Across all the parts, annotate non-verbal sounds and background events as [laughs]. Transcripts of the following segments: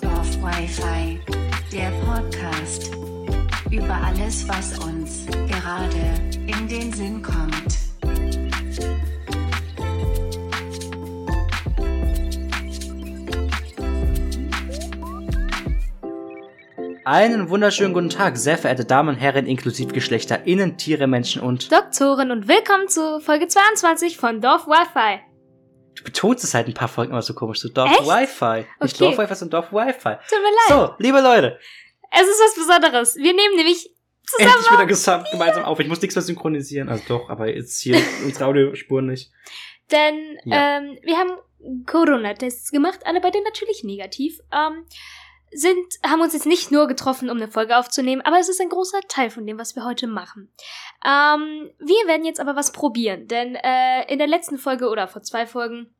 Dorf, Wi-Fi, der Podcast über alles, was uns gerade in den Sinn kommt. Einen wunderschönen guten Tag, sehr verehrte Damen und Herren, inklusive Geschlechter, Innen, Tiere, Menschen und... Doktoren und willkommen zu Folge 22 von Dorf Wi-Fi. Du betonst es halt ein paar Folgen immer so komisch, so Dorf Echt? Wi-Fi. Nicht Okay. Dorf Wi-Fi, sondern Dorf Wi-Fi. Tut mir leid. So, liebe Leute, Es ist was Besonderes. Wir nehmen nämlich zusammen endlich wieder gesamt, gemeinsam auf. Ich muss nichts mehr synchronisieren. Also doch, aber jetzt hier [laughs] unsere Audiospuren nicht. Denn Ja. ähm, wir haben Corona-Tests gemacht, alle bei denen natürlich negativ. Ähm, sind, haben uns jetzt nicht nur getroffen, um eine Folge aufzunehmen, aber es ist ein großer Teil von dem, was wir heute machen. Ähm, wir werden jetzt aber was probieren, denn äh, in der letzten Folge oder vor zwei Folgen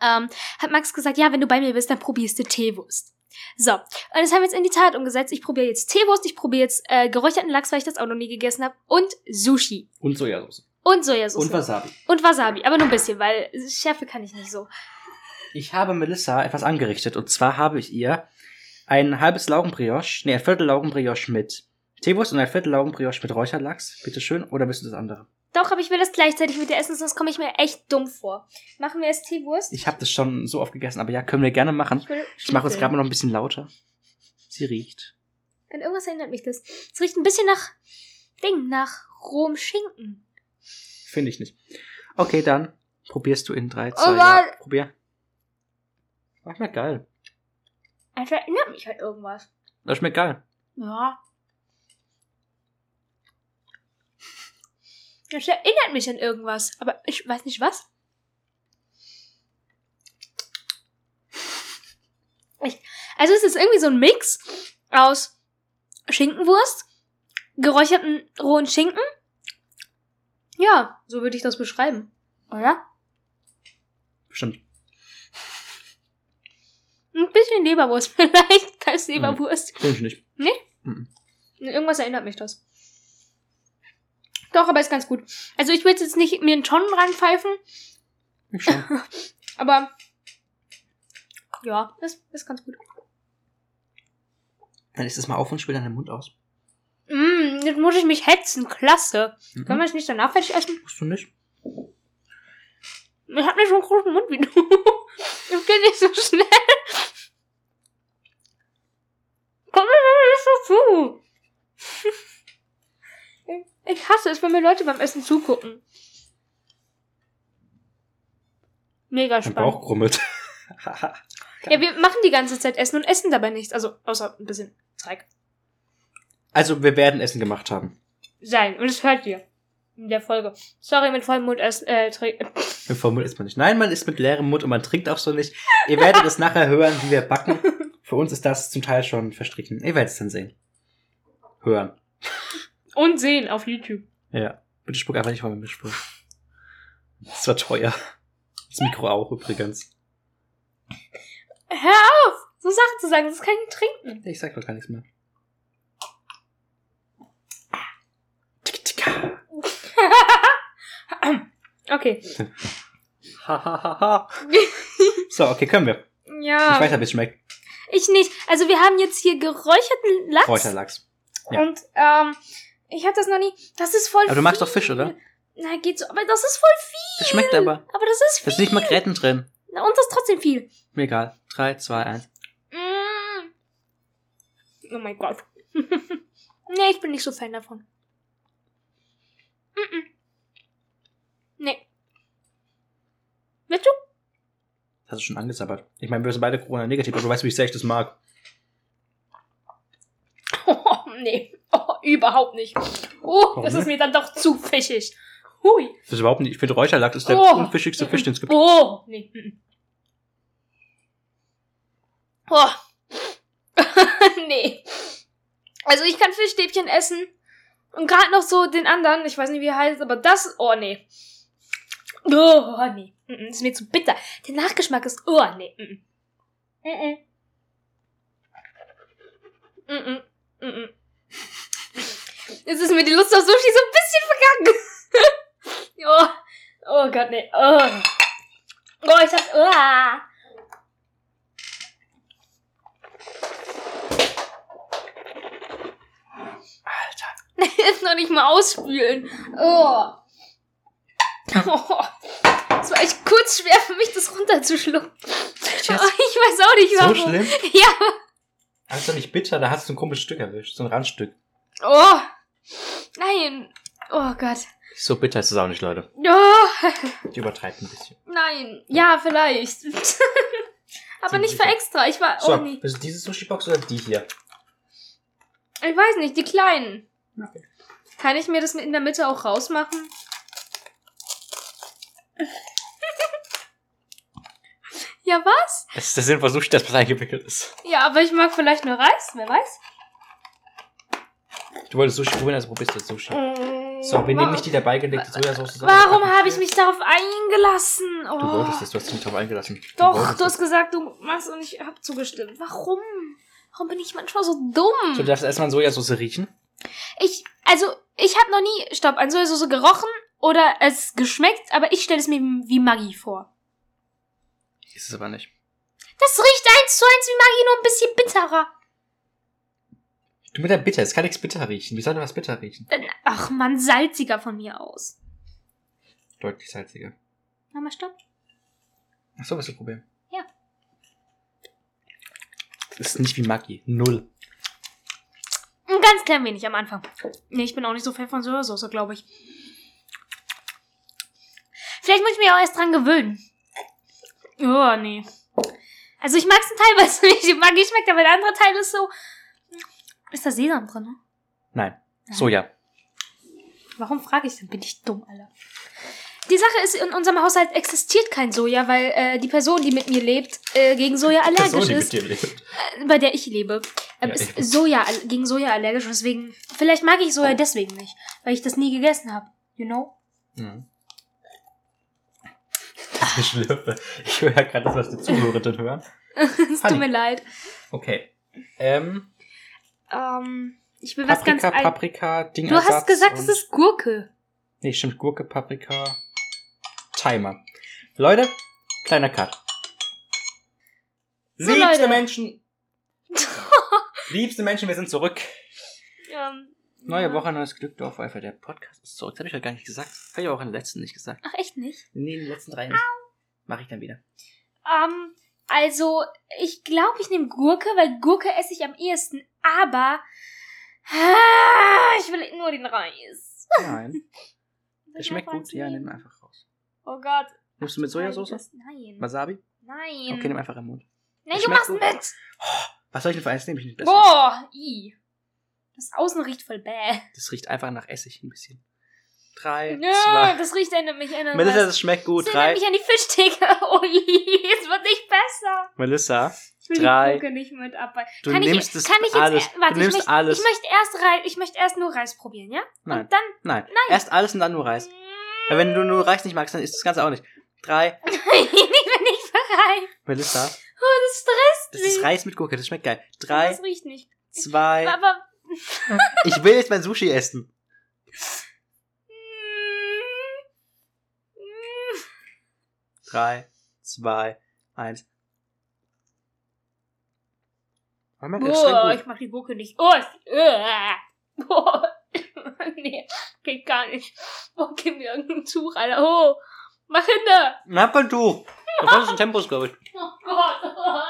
ähm, hat Max gesagt, ja, wenn du bei mir bist, dann probierst du Teewurst. So, und das haben wir jetzt in die Tat umgesetzt. Ich probiere jetzt Teewurst, ich probiere jetzt äh, geräucherten Lachs, weil ich das auch noch nie gegessen habe, und Sushi. Und Sojasauce. Und Sojasauce. Und Wasabi. Und Wasabi, aber nur ein bisschen, weil Schärfe kann ich nicht so. Ich habe Melissa etwas angerichtet. Und zwar habe ich ihr ein halbes Laugenbrioche, nee, ein Viertel Laugenbrioche mit Teewurst und ein Viertel Laugenbrioche mit Räucherlachs. Bitteschön. Oder bist du das andere? Doch, aber ich will das gleichzeitig mit dir essen, sonst komme ich mir echt dumm vor. Machen wir erst Teewurst? Ich habe das schon so oft gegessen, aber ja, können wir gerne machen. Ich, Ich mache es gerade mal noch ein bisschen lauter. Sie riecht. An irgendwas erinnert mich das. Es riecht ein bisschen nach Ding, nach rohem Schinken. Finde ich nicht. Okay, dann probierst du in 3, 2, Oh ja. Probier. Ach, schmeckt geil. Also erinnert mich halt irgendwas. Das schmeckt geil. Ja. Das erinnert mich an irgendwas, aber ich weiß nicht was. Ich, also es ist irgendwie so ein Mix aus Schinkenwurst, geräucherten rohen Schinken. Ja, so würde ich das beschreiben. Oder? Bestimmt. Ein bisschen Leberwurst [laughs] vielleicht als Leberwurst. Finde ich nicht. Irgendwas erinnert mich das. Doch, aber ist ganz gut. Also ich will jetzt nicht mir einen Tonnen reinpfeifen, Ich schon. [laughs] aber ja, ist, ist ganz gut. Dann ist es mal auf und spiel deinen Mund aus. Mm, jetzt muss ich mich hetzen. Klasse. Mhm. Können wir es nicht danach fertig essen? Musst du nicht? Ich hab nicht so einen großen Mund wie du. [laughs] Das geht nicht so schnell. Komm mir nicht so zu. [laughs] Ich hasse es, wenn mir Leute beim Essen zugucken. Mega Mein spannend. Bauch grummelt. [laughs] Ja, wir machen die ganze Zeit Essen und essen dabei nichts. Also, außer ein bisschen Zeig. also, wir werden Essen gemacht haben. Sein. Und das hört ihr. In der Folge. Sorry, mit vollem Mund essen, äh, trinken. Mit Formel isst man nicht. Nein, man isst mit leerem Mund und man trinkt auch so nicht. Ihr werdet es nachher hören, wie wir backen. [laughs] Für uns ist das zum Teil schon verstrichen. Ihr werdet es dann sehen. Hören. Und sehen auf YouTube. Ja. Bitte spuck einfach nicht vor mir mit Spruch. Das war teuer. Das Mikro auch übrigens. Hör auf! So Sachen zu sagen, das kann ich trinken. Ich sag doch gar nichts mehr. [laughs] Okay. So, okay, können wir. Ja. Ich weiß ja, wie es schmeckt. Ich nicht. Also wir haben jetzt hier geräucherten Lachs. Kräuterlachs. ja. Und ähm, ich hatte das noch nie. Das ist voll Aber du magst viel. doch Fisch, oder? Na, geht so. Aber das ist voll viel. Das schmeckt aber. Aber das ist Da viel. sind nicht mal Gräten drin. Na, Und das ist trotzdem viel. Mir egal. 3, 2, 1. Mm. Oh mein Gott. [laughs] nee, ich bin nicht so Fan davon. Mm -mm. Nee. Willst du? Das hast du schon angesabbert. Ich meine, wir sind beide Corona-negativ, aber du weißt, wie sehr ich das mag. Oh, nee. Oh, überhaupt nicht. Oh, Warum das ist mir dann doch zu fischig. Hui. Das ist überhaupt nicht. Ich finde, Räucherlachs ist der Oh. unfischigste Fisch, den es gibt. Oh, nee. Oh. [laughs] nee. Also ich kann Fischstäbchen essen. Und gerade noch so den anderen, ich weiß nicht, wie er heißt, aber das, oh nee. Oh, nee. Mm, Das ist mir zu bitter. Der Nachgeschmack ist, oh nee. Mm, mm. Mm, mm. Mm, mm. Jetzt ist mir die Lust auf Sushi so ein bisschen vergangen. [laughs] oh, oh Gott, nee. Oh, oh ich hab. Oh. Alter. [laughs] Jetzt noch nicht mal ausspülen. Oh. oh. [laughs] Es war echt kurz schwer für mich, das runterzuschlucken. Oh, jetzt? [laughs] ich weiß auch nicht So warum. schlimm? Ja. Aber ist doch nicht bitter, da hast du ein komisches Stück erwischt. So ein Randstück. Oh. Nein. Oh Gott. So bitter ist es auch nicht, Leute. Oh. Die übertreibt ein bisschen. Nein. Ja, vielleicht. [laughs] Aber nicht für extra. Ich war. So, Oh nee. ist es diese Sushi-Box oder die hier? Ich weiß nicht, die kleinen. Okay. Kann ich mir das in der Mitte auch rausmachen? Ja, was? Das ist der Sinn von Sushi, dass was eingewickelt ist. Ja, aber ich mag vielleicht nur Reis, wer weiß? Du wolltest Sushi probieren, also probierst du jetzt Sushi. Mm, So, wir nehmen nicht die dabei gelegte Sojasauce. Warum habe ich mich darauf eingelassen? Oh. Du wolltest es, du hast dich nicht drauf eingelassen. Doch, wolltest du hast es. gesagt, du machst und ich habe zugestimmt. Warum? Warum bin ich manchmal so dumm? So, du darfst erstmal an Sojasauce riechen. Ich, also, ich habe noch nie, stopp, an Sojasauce gerochen oder es geschmeckt, aber ich stelle es mir wie Maggi vor. Ist es aber nicht. Das riecht eins zu eins wie Maggi, nur ein bisschen bitterer. Du mit der Bitter, es kann nichts bitter riechen. Wie soll denn was bitter riechen? Äh, Ach man, salziger von mir aus. Deutlich salziger. Na mal stopp. Ach so, was ist das Problem? Ja. Das ist nicht wie Maggi. Null. Ein ganz klein wenig am Anfang. Nee, ich bin auch nicht so Fan von Sojasauce, glaube ich. Vielleicht muss ich mich auch erst dran gewöhnen. Oh, nee. Also ich [laughs] mag es teilweise nicht. Die Maggi schmeckt, aber der andere Teil ist so... Ist da Sesam drin? ne? Nein. Nein. Soja. Warum frage ich denn? Bin ich dumm, Alter. Die Sache ist, in unserem Haushalt existiert kein Soja, weil äh, die Person, die mit mir lebt, äh, gegen Soja allergisch Person, die ist. mit dir lebt. Äh, bei der ich lebe. Ähm, Ja, ist ich- Soja, gegen Soja allergisch. Deswegen, vielleicht mag ich Soja deswegen nicht, weil ich das nie gegessen habe. You know? Mhm. [laughs] Schlürfe. Ich höre ja gerade das, was die Zuhörerinnen hören. [laughs] es tut mir leid. Okay. Ähm, Ähm, ich will was Paprika, ganz... Al Paprika, Ding du hast gesagt, es ist Gurke. Nee, stimmt. Gurke, Paprika, Timer. Leute, kleiner Cut. So, Liebste Leute. Menschen. [laughs] Liebste Menschen, wir sind zurück. ähm, Neue ja. Woche, neues Glück, Dorfeifer. Der Podcast ist zurück. Das habe ich heute gar nicht gesagt. Habe ich auch in den letzten nicht gesagt. Ach, echt nicht? Nee, in den letzten drei nicht. Mache ich dann wieder. Ähm, also, ich glaube, ich nehme Gurke, weil Gurke esse ich am ehesten, aber ah, ich will nur den Reis. Nein. [laughs] Der schmeckt gut. Ja, nimm einfach raus. Oh Gott. Nimmst du mit Sojasauce? Nein. Wasabi? Nein. Okay, nimm einfach im Mund. Nein, Das du machst gut. mit. Was soll ich denn für eins nehmen? Ich nicht besser. Boah, i. Das Außen riecht voll bäh. Das riecht einfach nach Essig ein bisschen. Drei, Ja, zwei. das riecht erinnert mich an Melissa, das schmeckt gut. Das erinnert Drei. mich an die Fischtheke. [laughs] Oh je, es wird nicht besser. Melissa, Ich will Drei. die Gurke nicht mit du kann nimmst ich, das kann ich jetzt, alles. Warte, du nimmst ich möchte, alles. Ich möchte erst Reis, ich möchte erst nur Reis probieren, ja? Nein, Und dann nein, Erst alles und dann nur Reis. Weil wenn du nur Reis nicht magst, dann ist das Ganze auch nicht. Drei. [laughs] ich bin nicht bereit. Melissa, Oh, das stresst das mich. ist Reis mit Gurke. Das schmeckt geil. Drei, Das riecht nicht. zwei. Aber Ich will jetzt mein Sushi essen. [laughs] Drei, zwei, eins. Oh, ich mag die Gurke nicht. Oh, es- äh. Boah. [laughs] nee, geht gar nicht. Oh, gib mir irgendeinen Tuch, Alter. Oh, mach hinter. gut. Hab kein Tuch. Das ist ein Tempos, glaube ich. Oh Gott. [laughs]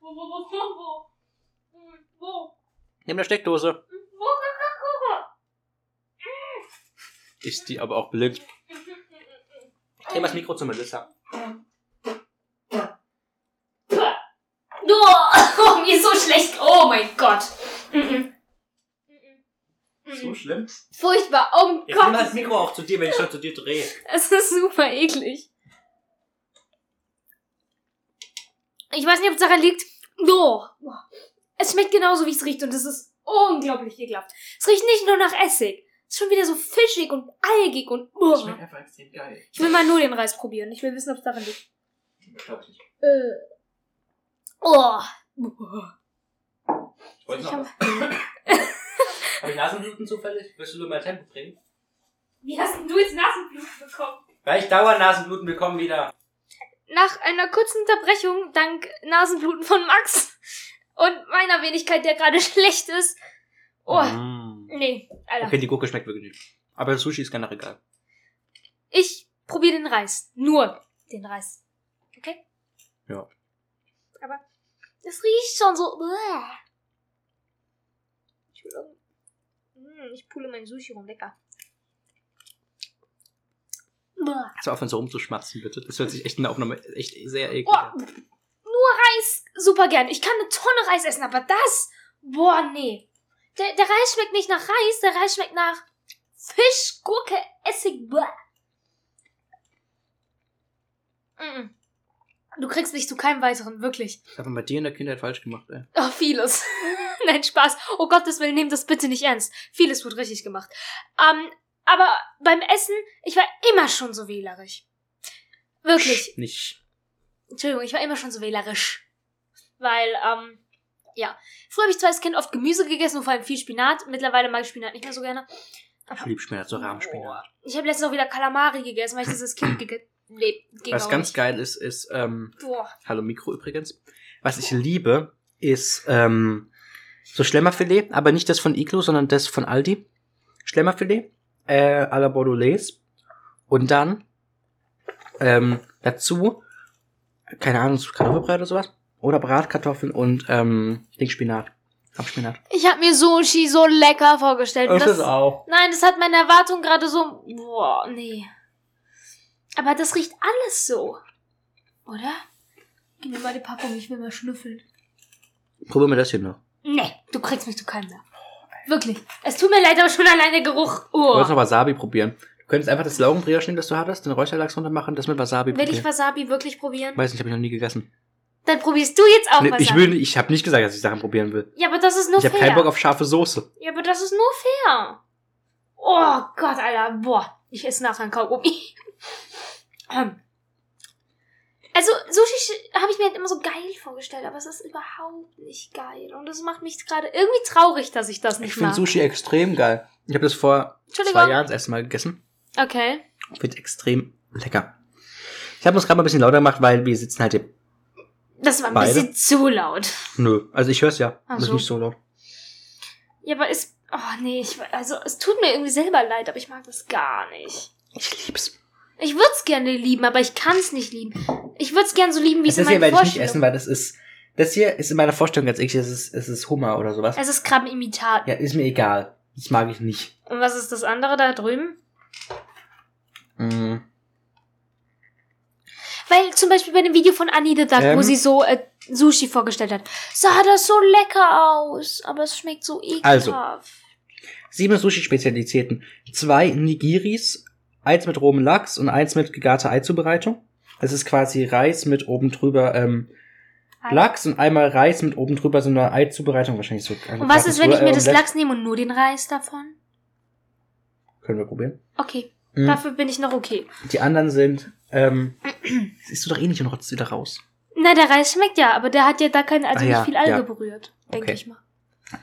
Wo, wo, wo, wo, wo? Wo? Nimm eine Steckdose. Wo, wo, Ist die aber auch blind. [laughs] Ich mal das Mikro zu Melissa. [laughs] Oh, mir ist so schlecht. Oh mein Gott. Mhm. Mhm. schlimm? Furchtbar. Oh Jetzt nimm Gott. halt das Mikro auch zu dir, wenn ich schon zu dir drehe. [laughs] Es ist super eklig. Ich weiß nicht, ob es daran liegt. Oh. Es schmeckt genauso, wie es riecht und es ist unglaublich ekelhaft. Es riecht nicht nur nach Essig. Ist schon wieder so fischig und algig und... Oh. Das schmeckt einfach extrem geil. Ich will mal nur den Reis probieren. Ich will wissen, ob es daran liegt. Ich nicht. Äh. Oh. Ich wollte Ich noch hab- was. [laughs] Hab ich Nasenbluten zufällig? Willst du nur mal Tempo bringen? Wie hast denn du jetzt Nasenblut bekommen? Gleich Dauernasenbluten, wir kommen wieder. Nach einer kurzen Unterbrechung, dank Nasenbluten von Max und meiner Wenigkeit, der gerade [laughs] schlecht ist. Oh, Mm. Nee, Alter. Okay, die Gurke schmeckt wirklich nicht. Aber das Sushi ist generell geil. Ich probiere den Reis. Nur den Reis. Okay? Ja. Aber es riecht schon so. Ich, will Mm, ich pule mein Sushi rum. Lecker. Also aufhören so rumzuschmatzen, bitte. Das hört sich echt in der Aufnahme echt sehr eklig Oh, an. nur Reis. Super gern. Ich kann eine Tonne Reis essen, aber das. Boah, nee. Der, der Reis schmeckt nicht nach Reis, der Reis schmeckt nach Fisch, Gurke, Essig. Bäh. Mm. Du kriegst mich zu keinem weiteren, wirklich. Das hat man bei dir in der Kindheit falsch gemacht, ey. Oh, vieles. [laughs] Nein, Spaß. Oh Gottes Willen, nehmt das bitte nicht ernst. Vieles wird richtig gemacht. Ähm, aber beim Essen, ich war immer schon so wählerisch. Wirklich. Nicht. Entschuldigung, ich war immer schon so wählerisch. Weil, ähm, ja. Früher habe ich zwar als Kind oft Gemüse gegessen und vor allem viel Spinat. Mittlerweile mag ich Spinat nicht mehr so gerne. Ich liebe Spinat, so Rahmspinat. Ich habe letztens auch wieder Kalamari gegessen, weil ich das als Kind gegessen Nee, Was ganz nicht. geil ist, ist, ähm, Boah. hallo Mikro übrigens. Was ich liebe, ist, ähm, so Schlemmerfilet, aber nicht das von Iglo, sondern das von Aldi. Schlemmerfilet, äh, à la Bordelaise. Und dann, ähm, dazu, keine Ahnung, Kartoffelbrei oder sowas. Oder Bratkartoffeln und, ähm, Ding Spinat. Abspinat. Ich habe mir Sushi so lecker vorgestellt. und das, auch. Nein, das hat meine Erwartung gerade so. Boah, nee. Aber das riecht alles so. Oder? Gib mir mal die Packung, ich will mal schnüffeln. Probieren wir das hier noch. Nee, du kriegst mich zu keinem mehr. Wirklich. Es tut mir leid, aber schon allein der Geruch. Du wolltest Oh. noch Wasabi probieren. Du könntest einfach das Laugenbrioche nehmen, das du hattest, den Räucherlachs runter machen, das mit Wasabi Will ich probieren. Wasabi wirklich probieren? Weiß nicht, habe ich noch nie gegessen. Dann probierst du jetzt auch Nee, Wasabi. ich will, ich habe nicht gesagt, dass ich Sachen probieren will. Ja, aber das ist nur ich habe fair. keinen Bock auf scharfe Soße. Ja, aber das ist nur fair. Oh Gott, Alter. Boah. Ich esse nachher ein Kaugummi. Ähm. Also, Sushi habe ich mir halt immer so geil vorgestellt, aber es ist überhaupt nicht geil. Und das macht mich gerade irgendwie traurig, dass ich das nicht Ich finde mag. Sushi extrem geil. Ich habe das vor zwei Jahren das erste Mal gegessen. Okay. Ich finde extrem lecker. Ich habe uns gerade mal ein bisschen lauter gemacht, weil wir sitzen halt hier. Das war ein Beide? bisschen zu laut. Nö, also ich höre es ja. Ach Das ist nicht so laut. Ja, aber es. Oh nee, ich, also es tut mir irgendwie selber leid, aber ich mag das gar nicht. Ich lieb's. Ich würde es gerne lieben, aber ich kann es nicht lieben. Ich würde es gerne so lieben, wie es Das in hier meinen werde ich nicht essen, weil das ist. Das hier ist in meiner Vorstellung ganz ehrlich, es ist, es ist Hummer oder sowas. Es ist Krabbenimitat. Ja, ist mir egal. Das mag ich nicht. Und was ist das andere da drüben? Mm. Weil zum Beispiel bei dem Video von Annie the Duck, wo Ähm. sie so äh, Sushi vorgestellt hat, sah das so lecker aus, aber es schmeckt so ekelhaft. Also. Sieben Sushi-Spezialitäten. Zwei Nigiris, eins mit rohem Lachs und eins mit gegarter Eizubereitung. Es ist quasi Reis mit oben drüber ähm, Lachs und einmal Reis mit oben drüber so eine Eizubereitung. Wahrscheinlich so. Und was ist, wenn ich mir das Omelette. Lachs nehme und nur den Reis davon? Können wir probieren. Okay, Mhm. dafür bin ich noch okay. Die anderen sind, ähm, siehst du doch eh nicht und rotzt wieder raus. Na, der Reis schmeckt ja, aber der hat ja da kein, also Ah, ja, nicht viel Alge ja. berührt, denke Okay. ich mal.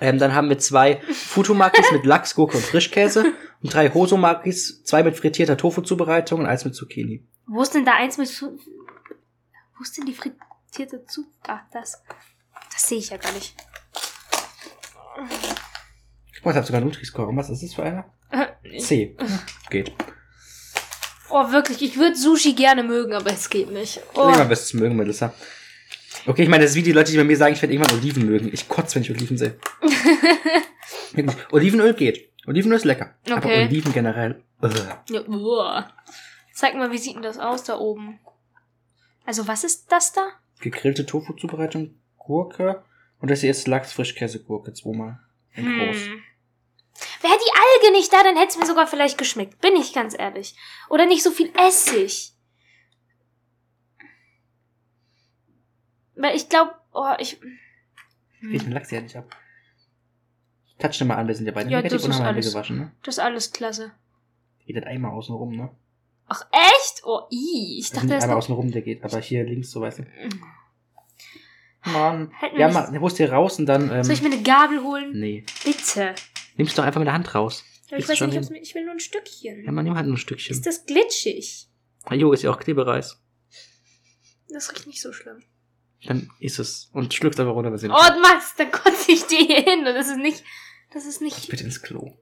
Ähm, dann haben wir zwei [laughs] Futomakis mit Lachs, Gurke und Frischkäse und drei Hosomakis, zwei mit frittierter Tofu-Zubereitung und eins mit Zucchini. Wo ist denn da eins mit... Wo ist denn die frittierte Zug? Ah, das. Das sehe ich ja gar nicht. Guck mal, ich habe sogar Nutri-Score. Was ist das für einer? C. Geht. Oh, wirklich, ich würde Sushi gerne mögen, aber es geht nicht. Oh. Irgendwann wirst du es mögen, Melissa. Okay, ich meine, das ist wie die Leute, die bei mir sagen, ich werde irgendwann Oliven mögen. Ich kotze, wenn ich Oliven sehe. [laughs] Olivenöl geht. Olivenöl ist lecker. Aber Okay. Oliven generell. Ja, uah. Zeig mal, wie sieht denn das aus da oben? Also, was ist das da? Gegrillte Tofu-Zubereitung, Gurke. Und das hier ist Lachs-Frischkäse-Gurke zweimal. In groß. Hm. Wäre die Alge nicht da, dann hätte es mir sogar vielleicht geschmeckt. Bin ich ganz ehrlich. Oder nicht so viel Essig. Weil ich glaube, oh, ich. Riech den Lachs ja nicht ab. Touch mal an, wir sind ja beide Ja, negativ und haben alles. gewaschen, ne? Das ist alles klasse. Geht das einmal außen rum, ne? Ach, echt? Oh, i. Ich dachte, das ist einmal außen rum, der geht. Aber hier links, so weißt du. Mm. Mann. Hätten Ja, mal, der holst hier raus und dann, ähm, Soll ich mir eine Gabel holen? nee. Bitte. Nimmst du doch einfach mit der Hand raus. Ja, ich Kriegst weiß schon nicht, ich will nur ein Stückchen. Ja, man nimmt halt nur ein Stückchen. Ist das glitschig? Jo, ist ja auch Klebereis. Das riecht nicht so schlimm. Dann ist es. Und schluckst einfach runter, wenn sie Oh, Max, dann kotze ich die hier hin. Und das ist nicht. Das ist nicht. Bitte ins Klo.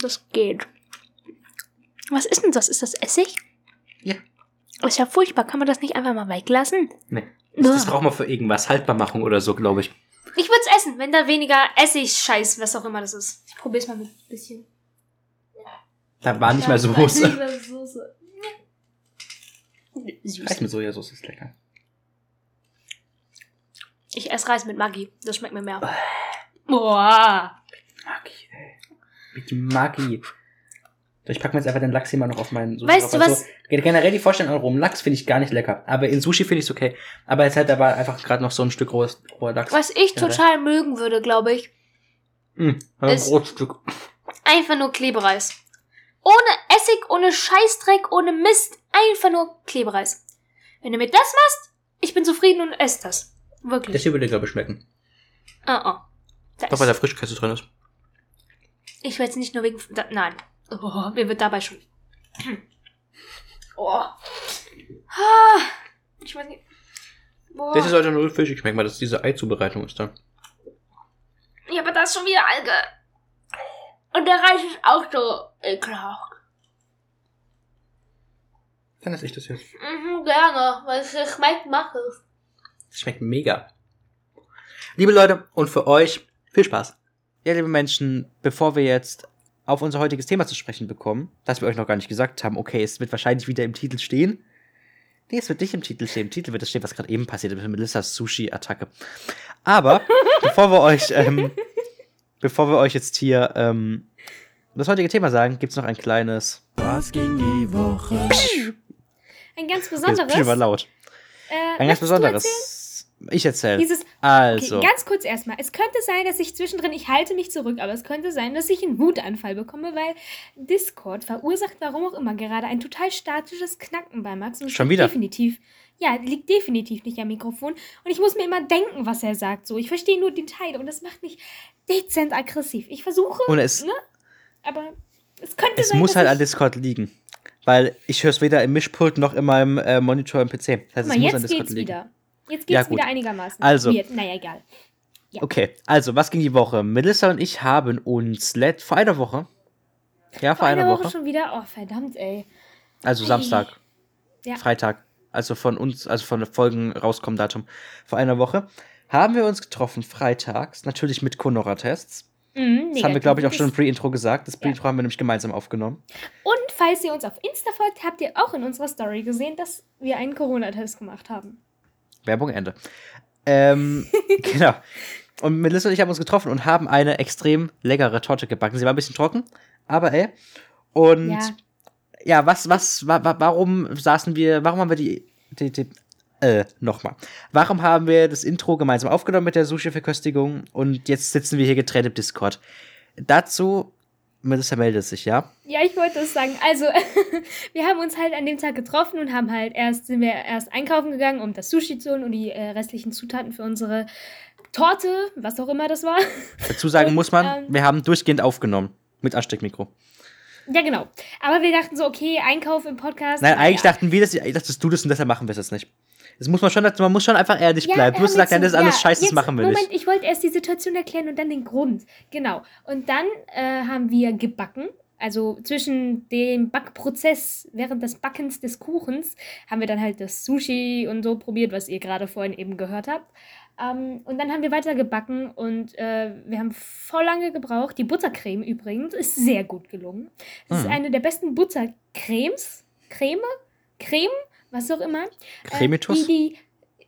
Das geht. Was ist denn das? Ist das Essig? Ja. Ist ja furchtbar. Kann man das nicht einfach mal weglassen? Nee. Das, das braucht man für irgendwas. Haltbarmachung oder so, glaube ich. Ich würde es essen, wenn da weniger Essig-Scheiß, was auch immer das ist. Ich probiere es mal mit ein bisschen. Da war nicht mal Ja, Soße. Nicht mal Soße. Reis mit Sojasauce ist lecker. Ich esse Reis mit Maggi. Das schmeckt mir mehr. Boah. Maggi, ey. Mit Maggi. So, Ich packe mir jetzt einfach den Lachs hier mal noch auf meinen Sushi Weißt drauf. du Also, generell die Vorstellung an rohem Lachs finde ich gar nicht lecker. Aber in Sushi finde ich es okay. Aber jetzt halt aber einfach gerade noch so ein Stück rohes, roher Lachs. Was ich Ja, total mögen würde, glaube ich, Mm, ein Ist- Brotstück. einfach nur Klebereis. Ohne Essig, ohne Scheißdreck, ohne Mist. Einfach nur Klebereis. Wenn du mir das machst, ich bin zufrieden und esse das. Das Wirklich. hier würde glaube ich, schmecken. Ah, ah. Da Doch, weil da Frischkäse drin ist. Ich werde es nicht nur wegen. Da, nein. Oh, mir wird dabei schon. Oh. Ah, ich weiß nicht. Boah. Das ist also nur Fisch. Ich merke mal, dass diese Ei-Zubereitung ist da. ja, aber da ist schon wieder Alge. Und der Reis ist auch so ekelhaft. Dann esse ich das jetzt. Mhm, gerne, weil es schmeckt, mach es. Das schmeckt mega. Liebe Leute, und für euch viel Spaß. Ja, liebe Menschen, bevor wir jetzt auf unser heutiges Thema zu sprechen bekommen, das wir euch noch gar nicht gesagt haben, okay, es wird wahrscheinlich wieder im Titel stehen. Nee, es wird nicht im Titel stehen. Im Titel wird es stehen, was gerade eben passiert ist mit Melissas Sushi-Attacke. Aber [laughs] bevor wir euch, ähm, bevor wir euch jetzt hier ähm, das heutige Thema sagen, gibt es noch ein kleines. Was ging die Woche? Ein ganz Das besonderes. war laut. Äh, Ein ganz besonderes. Ich erzähle. Dieses, Also. Okay, ganz kurz erstmal. Es könnte sein, dass ich zwischendrin, ich halte mich zurück, aber es könnte sein, dass ich einen Wutanfall bekomme, weil Discord verursacht, warum auch immer, gerade ein total statisches Knacken bei Max. Und es Schon wieder? Definitiv. Ja, liegt definitiv nicht am Mikrofon. Und ich muss mir immer denken, was er sagt. So, ich verstehe nur den Teil und das macht mich dezent aggressiv. Ich versuche, Und es, ne? aber es könnte Es sein, muss dass halt an Discord liegen. Weil ich höre es weder im Mischpult noch in meinem äh, Monitor im PC. Das heißt, Guck es mal, muss an jetzt Discord geht's liegen. wieder. Jetzt Ja, geht's gut. wieder einigermaßen. Also. Weird. Naja, egal. Ja. Okay, also, was ging die Woche? Melissa und ich haben uns let vor einer Woche. Ja, vor, Vor einer einer Woche. Woche schon wieder. Oh, verdammt, ey. Also Ei. Samstag. Ja. Freitag. Also von uns, also von der Folgen rauskommen Datum. Vor einer Woche haben wir uns getroffen, freitags, natürlich mit Conora-Tests. Mhm, Das haben wir, glaube ich, auch schon im Pre-Intro gesagt. Das Ja. Pre-Intro haben wir nämlich gemeinsam aufgenommen. Und falls ihr uns auf Insta folgt, habt ihr auch in unserer Story gesehen, dass wir einen Corona-Test gemacht haben. Werbung Ende. Ähm, [laughs] genau. Und Melissa und ich haben uns getroffen und haben eine extrem leckere Torte gebacken. Sie war ein bisschen trocken, aber ey. Und ja, Ja. was, was, wa, wa, warum saßen wir, warum haben wir die, die, die äh, nochmal. Warum haben wir das Intro gemeinsam aufgenommen mit der Sushi-Verköstigung und jetzt sitzen wir hier getrennt im Discord? Dazu, Melissa meldet sich, ja? Ja, ich wollte das sagen. Also, [laughs] wir haben uns halt an dem Tag getroffen und haben halt erst, sind wir erst einkaufen gegangen, um das Sushi zu holen und die äh, restlichen Zutaten für unsere Torte, was auch immer das war. Dazu sagen [laughs] Und, muss man, ähm, wir haben durchgehend aufgenommen. Mit Ansteckmikro. Ja, genau. Aber wir dachten so, okay, Einkauf im Podcast. Nein, eigentlich ja. dachten wir, dass, dachtest du das und deshalb machen wir es jetzt nicht. Das muss man schon, man muss schon einfach ehrlich Ja, bleiben. Du musst sagen, das ist alles Ja, scheiße, das machen wir Moment, nicht. ich wollte erst die Situation erklären und dann den Grund. Genau. Und dann äh, haben wir gebacken. Also zwischen dem Backprozess, während des Backens des Kuchens, haben wir dann halt das Sushi und so probiert, was ihr gerade vorhin eben gehört habt. Ähm, und dann haben wir weiter gebacken und äh, wir haben voll lange gebraucht. Die Buttercreme übrigens ist sehr gut gelungen. Es ist Mhm. eine der besten Buttercremes. Creme? Creme? Was auch immer. Äh, Cremitus? die,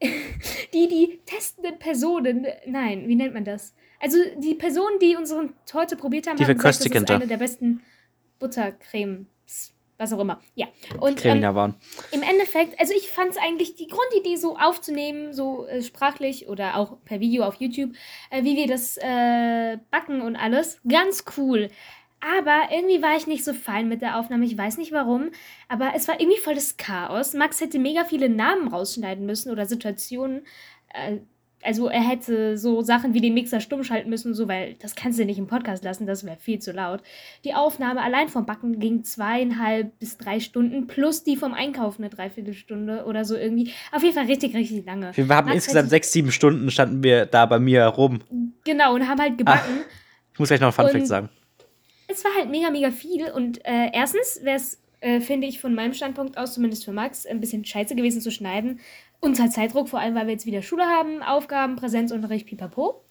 die, [laughs] die, die testenden Personen, nein, wie nennt man das? Also die Personen, die unsere Torte probiert haben, Die haben gesagt, das ist eine der besten Buttercremes, was auch immer. Ja. Und ähm, waren. im Endeffekt, also ich fand es eigentlich die Grundidee so aufzunehmen, so äh, sprachlich oder auch per Video auf YouTube, äh, wie wir das äh, backen und alles, ganz cool. Aber irgendwie war ich nicht so fein mit der Aufnahme. Ich weiß nicht warum. Aber es war irgendwie voll das Chaos. Max hätte mega viele Namen rausschneiden müssen oder Situationen. Äh, also er hätte so Sachen wie den Mixer stumm schalten müssen und so, weil das kannst du nicht im Podcast lassen, das wäre viel zu laut. Die Aufnahme allein vom Backen ging zweieinhalb bis drei Stunden, plus die vom Einkaufen eine Dreiviertelstunde oder so irgendwie. Auf jeden Fall richtig, richtig lange. Wir haben Max insgesamt sechs, sieben Stunden standen wir da bei mir rum. Genau, und haben halt gebacken. Ich muss gleich noch ein Funfact sagen. Es war halt mega, mega viel. Und äh, erstens wäre es, äh, finde ich, von meinem Standpunkt aus, zumindest für Max, ein bisschen scheiße gewesen zu schneiden. Uns halt Zeitdruck, vor allem, weil wir jetzt wieder Schule haben, Aufgaben, Präsenzunterricht, pipapo.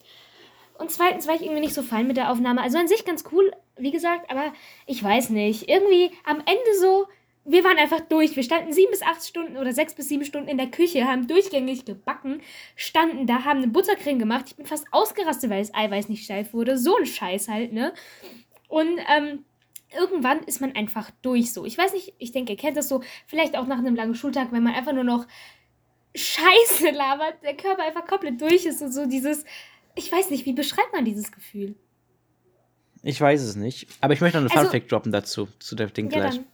Und zweitens war ich irgendwie nicht so fein mit der Aufnahme. Also an sich ganz cool, wie gesagt, aber ich weiß nicht. Irgendwie am Ende so, wir waren einfach durch. Wir standen sieben bis acht Stunden oder sechs bis sieben Stunden in der Küche, haben durchgängig gebacken, standen da, haben eine Buttercreme gemacht. Ich bin fast ausgerastet, weil das Eiweiß nicht steif wurde. So ein Scheiß halt, ne? Und ähm, irgendwann ist man einfach durch so. Ich weiß nicht, ich denke, ihr kennt das so, vielleicht auch nach einem langen Schultag, wenn man einfach nur noch Scheiße labert, der Körper einfach komplett durch ist und so dieses, ich weiß nicht, wie beschreibt man dieses Gefühl? Ich weiß es nicht. Aber ich möchte noch eine Also- Funfact droppen dazu, zu dem Ding Ja, gleich. dann.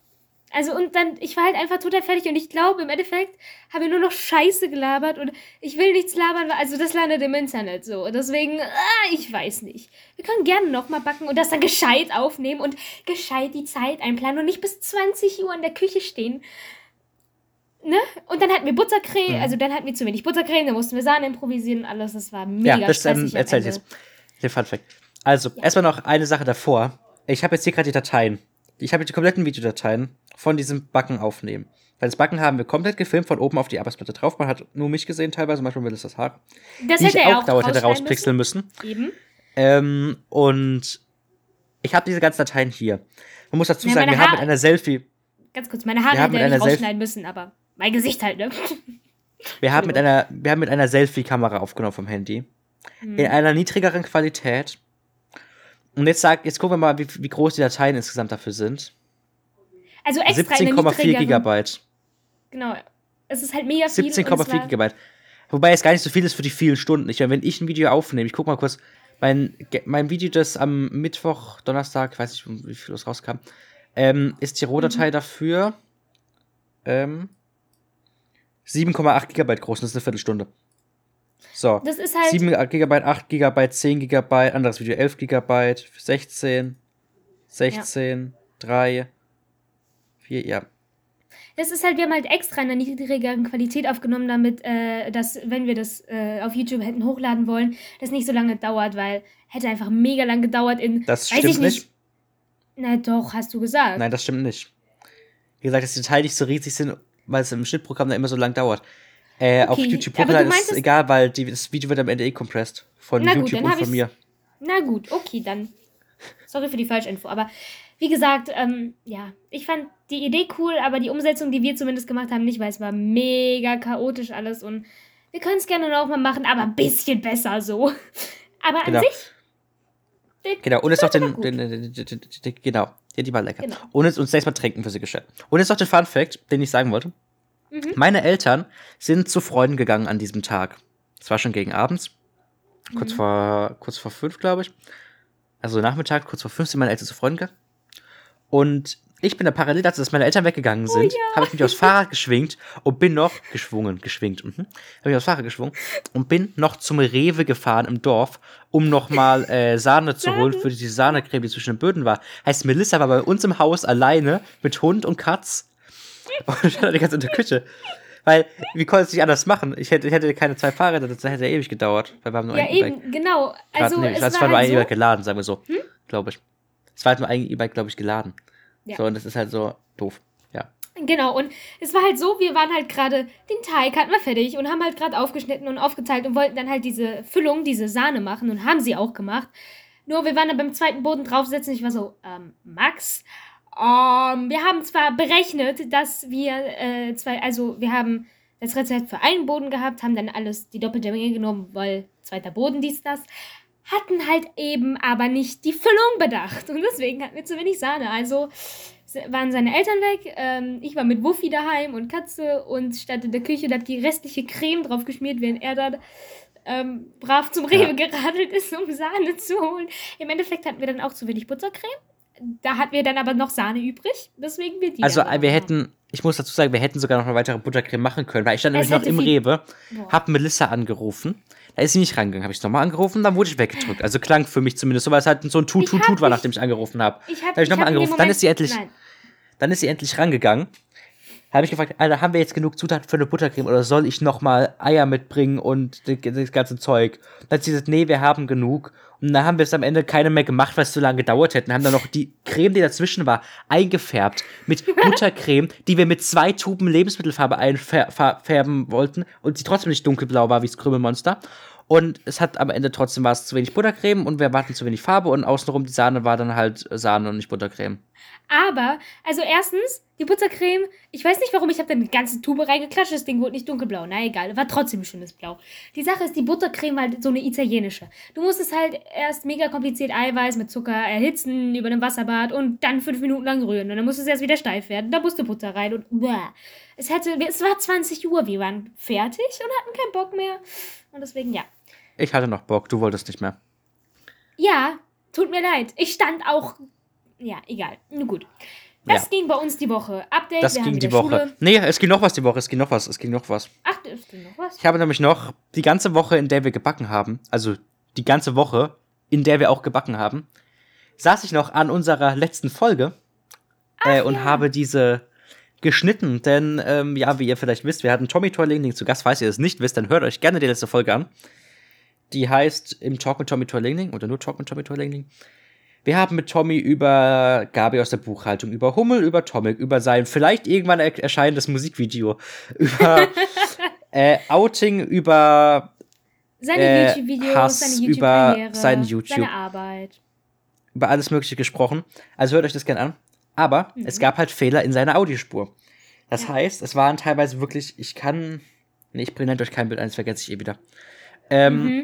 Also und dann, ich war halt einfach total fertig und ich glaube, im Endeffekt habe ich nur noch Scheiße gelabert und ich will nichts labern, weil- also das landet im Internet so. Deswegen, ah, ich weiß nicht. Wir können gerne nochmal backen und das dann gescheit aufnehmen und gescheit die Zeit einplanen und nicht bis 20 Uhr in der Küche stehen. Ne? Und dann hatten wir Buttercreme, Mhm. also dann hatten wir zu wenig Buttercreme, dann mussten wir Sahne improvisieren und alles. Das war mega Ja, das ähm, erzähl jetzt. Den Funfact. Also, erstmal noch eine Sache davor. Ich habe jetzt hier gerade die Dateien. Ich habe die kompletten Videodateien von diesem Backen aufnehmen. Weil das Backen haben wir komplett gefilmt, von oben auf die Arbeitsplatte drauf. Man hat nur mich gesehen teilweise, manchmal will es das Haar. Das die ich hätte er auch auch dauernd hätte rauspixeln müssen. müssen. Eben. Ähm, und ich habe diese ganzen Dateien hier. Man muss dazu Ja, sagen, wir haben Haare- mit einer Selfie, Ganz kurz, meine Haare haben hätte mit nicht rausschneiden müssen, aber mein Gesicht halt, ne? [laughs] wir haben mit einer, wir haben mit einer Selfie-Kamera aufgenommen vom Handy. Hm. In einer niedrigeren Qualität. Und jetzt sag, jetzt gucken wir mal, wie, wie groß die Dateien insgesamt dafür sind. Also extra in der 17,4 niedrigeren- Gigabyte. Genau. Es ist halt mega viel. und es 17,4 war- Gigabyte. Wobei es gar nicht so viel ist für die vielen Stunden. Ich meine, wenn ich ein Video aufnehme, ich guck mal kurz, mein, mein Video, das am Mittwoch, Donnerstag, ich weiß nicht, wie viel es rauskam, ähm, ist die Mhm. Rohdatei dafür ähm, 7,8 Gigabyte groß. Das ist eine Viertelstunde. So. Das ist halt. 7 Gigabyte, 8 Gigabyte, 10 Gigabyte, anderes Video 11 Gigabyte, 16, 16, 3, 4, ja. Das ist halt, wir haben halt extra in einer niedrigeren Qualität aufgenommen, damit, äh, dass, wenn wir das äh, auf YouTube hätten hochladen wollen, das nicht so lange dauert, weil hätte einfach mega lang gedauert in. Das stimmt ich nicht. Na doch, hast du gesagt. Nein, das stimmt nicht. Wie gesagt, dass die Details nicht so riesig sind, weil es im Schnittprogramm dann immer so lang dauert. Äh, auf Okay, YouTube aber du hochladen ist egal, weil die, das Video wird am Ende eh compressed. Von Na gut, YouTube dann und von mir. Na gut, okay, dann. Sorry für die Falschinfo, aber wie gesagt, ähm, ja, ich fand die Idee cool, aber die Umsetzung, die wir zumindest gemacht haben, nicht, weil es war mega chaotisch alles und wir können es gerne noch mal machen, aber ein bisschen besser so. Aber an Genau. sich, Genau, und jetzt noch den, gut. den, den, den, den, den, den genau, ja, die war lecker. Genau. Und jetzt uns nächstes Mal trinken für sie gestellt. Und jetzt noch den Fun Fact, den ich sagen wollte. Mhm. Meine Eltern sind zu Freunden gegangen an diesem Tag. Es war schon gegen abends. Kurz Mhm. vor, kurz vor fünf, glaube ich. Also Nachmittag, kurz vor fünf sind meine Eltern zu Freunden gegangen. Und ich bin da parallel dazu, dass meine Eltern Oh weggegangen sind, habe ich mich aufs Fahrrad geschwingt und bin noch geschwungen, geschwingt, mhm. habe ich aufs Fahrrad geschwungen und bin noch zum Rewe gefahren im Dorf, um nochmal äh, Sahne zu holen für die Sahnecreme, die zwischen den Böden war. Heißt, Melissa war bei uns im Haus alleine mit Hund und Katz und ich stand die ganze Zeit in der Küche. Weil, wie konnte es nicht anders machen? Ich hätte, ich hätte keine zwei Fahrräder, das hätte ewig gedauert. Weil wir haben nur ja eben, genau. Grad- Also, nee, es es war war nur halt ein so, Hm? E-Bike geladen, sagen wir so. Glaube ich. Es war halt nur ein E-Bike, glaube ich, geladen. Ja. So, und das ist halt so doof. Ja. Genau, und es war halt so, wir waren halt gerade, den Teig hatten wir fertig und haben halt gerade aufgeschnitten und aufgeteilt und wollten dann halt diese Füllung, diese Sahne machen und haben sie auch gemacht. Nur wir waren dann beim zweiten Boden draufsetzen. Ich war so, ähm, Max, ähm, wir haben zwar berechnet, dass wir äh, zwei, also wir haben das Rezept für einen Boden gehabt, haben dann alles die doppelte Menge genommen, weil zweiter Boden dies, das. Hatten halt eben aber nicht die Füllung bedacht. Und deswegen hatten wir zu wenig Sahne. Also waren seine Eltern weg. Ähm, ich war mit Wuffi daheim und Katze und statt in der Küche da hat die restliche Creme drauf geschmiert, während er dann ähm, brav zum Rewe geradelt ist, um Sahne zu holen. Im Endeffekt hatten wir dann auch zu wenig Buttercreme. Da hatten wir dann aber noch Sahne übrig, deswegen wir die. Also äh, wir hätten, ich muss dazu sagen, wir hätten sogar noch eine weitere Buttercreme machen können, weil ich stand nämlich noch im Rewe, Boah. hab Melissa angerufen. Da ist sie nicht rangegangen, habe ich nochmal angerufen, dann wurde ich weggedrückt. Also klang für mich zumindest so, weil es halt so ein Tut, Tut, Tut war, nachdem ich angerufen habe. Ich hab, Da hab ich nochmal angerufen, dann ist sie endlich- Nein. Dann ist sie endlich rangegangen. Habe ich gefragt, Alter, haben wir jetzt genug Zutaten für eine Buttercreme oder soll ich nochmal Eier mitbringen und das, ganze Zeug? Dann hat sie gesagt, nee, wir haben genug. Und dann haben wir es am Ende keine mehr gemacht, weil es zu lange gedauert hätte. Haben dann noch die Creme, die dazwischen war, eingefärbt mit [laughs] Buttercreme, die wir mit zwei Tuben Lebensmittelfarbe einfärben wollten und die trotzdem nicht dunkelblau war wie das Krümelmonster. Und es hat am Ende trotzdem war es zu wenig Buttercreme und wir hatten zu wenig Farbe und außenrum die Sahne war dann halt Sahne und nicht Buttercreme. Aber, also erstens, die Buttercreme, ich weiß nicht warum, ich habe da eine ganze Tube reingeklatscht, das Ding wurde nicht dunkelblau. Na egal, war trotzdem ein schönes Blau. Die Sache ist, die Buttercreme war halt so eine italienische. Du musstest halt erst mega kompliziert Eiweiß mit Zucker erhitzen über einem Wasserbad und dann fünf Minuten lang rühren. Und dann musste es erst wieder steif werden. Da musste Butter rein und bäh. Es hätte, es war 20 Uhr, wir waren fertig und hatten keinen Bock mehr. Und deswegen, ja. Ich hatte noch Bock, du wolltest nicht mehr. Ja, tut mir leid. Ich stand auch. Ja, egal. Nun gut. Das Ja. ging bei uns die Woche. Update, Das wir ging haben die Woche. Schule. Nee, es ging noch was die Woche, es ging noch was, es ging noch was. Ach, es ging noch was. Ich habe nämlich noch die ganze Woche, in der wir gebacken haben, also die ganze Woche, in der wir auch gebacken haben, saß ich noch an unserer letzten Folge äh, und ja. habe diese geschnitten. Denn, ähm, ja, wie ihr vielleicht wisst, wir hatten Tommy Toilingling zu Gast. Falls ihr es nicht wisst, dann hört euch gerne die letzte Folge an. Die heißt im Talk mit Tommy Toilingling oder nur Talk mit Tommy Toilingling. Wir haben mit Tommy über Gabi aus der Buchhaltung, über Hummel, über Tomic, über sein vielleicht irgendwann er erscheinendes Musikvideo, [laughs] über [laughs] äh, Outing, über Seine äh, YouTube-Videos, Hass seine über YouTube-Karriere, sein YouTube. seine Arbeit. über alles Mögliche gesprochen. Also hört euch das gerne an. Aber Mhm. es gab halt Fehler in seiner Audiospur. Das Ja. heißt, es waren teilweise wirklich, ich kann. Nee, ich bringe euch kein Bild ein, das vergesse ich eh wieder. Ähm, Mhm.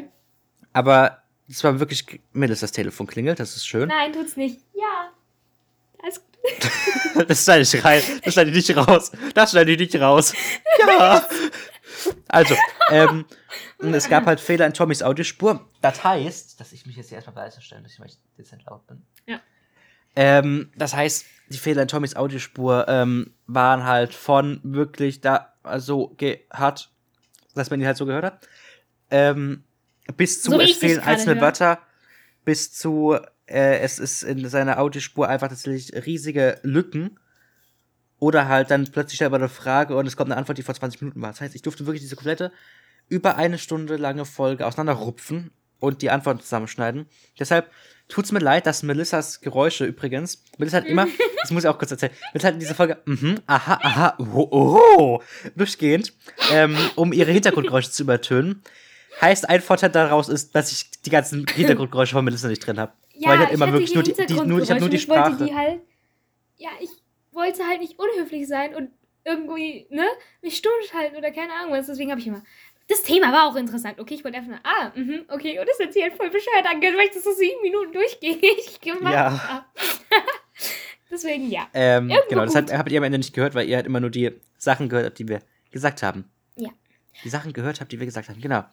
Aber es war wirklich mittels das Telefon klingelt, das ist schön. Nein, tut's nicht. Ja. Alles gut. [laughs] Das schneide ich rein. Das schneide ich nicht raus. Das schneide ich nicht raus. Ja. Also, ähm, es gab halt Fehler in Tommys Audiospur. Das heißt, dass ich mich jetzt hier erstmal leise stellen muss, weil ich dezent laut bin. Ja. Ähm, das heißt, die Fehler in Tommys Audiospur ähm, waren halt von wirklich da so gehört, dass man die halt so gehört hat, ähm, bis zu So es fehlen einzelne höre. Wörter, bis zu äh, es ist in seiner Audiospur einfach tatsächlich riesige Lücken. Oder halt dann plötzlich man eine Frage und es kommt eine Antwort, die vor 20 Minuten war. Das heißt, ich durfte wirklich diese komplette über eine Stunde lange Folge auseinanderrupfen und die Antworten zusammenschneiden. Deshalb tut's mir leid, dass Melissas Geräusche übrigens, Melissa hat immer, [laughs] das muss ich auch kurz erzählen, Melissa hat in dieser Folge, mhm, aha, aha, oh, oh, durchgehend, ähm, um ihre Hintergrundgeräusche zu übertönen. Heißt, ein Vorteil daraus ist, dass ich die ganzen [clears throat] Hintergrundgeräusche von Melissa nicht drin habe. Ja, Weil ich halt immer hatte wirklich nur die, die, nur, ich habe nur die ich wollte Sprache. die halt. Ja, ich wollte halt nicht unhöflich sein und irgendwie, ne, mich stumm halten oder keine Ahnung was. Deswegen habe ich immer. Das Thema war auch interessant. Okay, ich wollte einfach nur, ah, mhm, okay, und das hat sich halt voll bescheuert angehört, weil ich das so sieben Minuten durchgängig [laughs] gemacht Ja. habe. [laughs] Deswegen ja. Ähm, Irgendwo genau, das gut. hat, habt ihr am Ende nicht gehört, weil ihr halt immer nur die Sachen gehört habt, die wir gesagt haben. Ja. Die Sachen gehört habt, die wir gesagt haben, genau.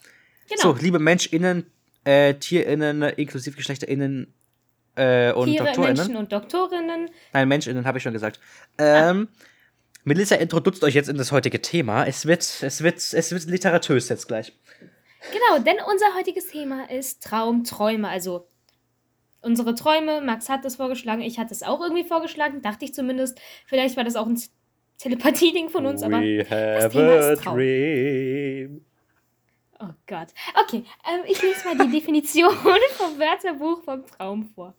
Genau. So, liebe MenschInnen, äh, TierInnen, inklusive GeschlechterInnen äh, und Tiere, DoktorInnen. Menschen und Doktorinnen. Nein, MenschInnen habe ich schon gesagt. Ähm, Melissa introduziert euch jetzt in das heutige Thema. Es wird, es wird, es wird literatös jetzt gleich. Genau, denn unser heutiges Thema ist Traumträume. Also unsere Träume. Max hat das vorgeschlagen, ich hatte es auch irgendwie vorgeschlagen, dachte ich zumindest. Vielleicht war das auch ein Telepathie-Ding von uns, aber. have Thema ist Traum. dream. Oh Gott. Okay, ähm, ich lese mal die [laughs] Definition vom Wörterbuch vom Traum vor.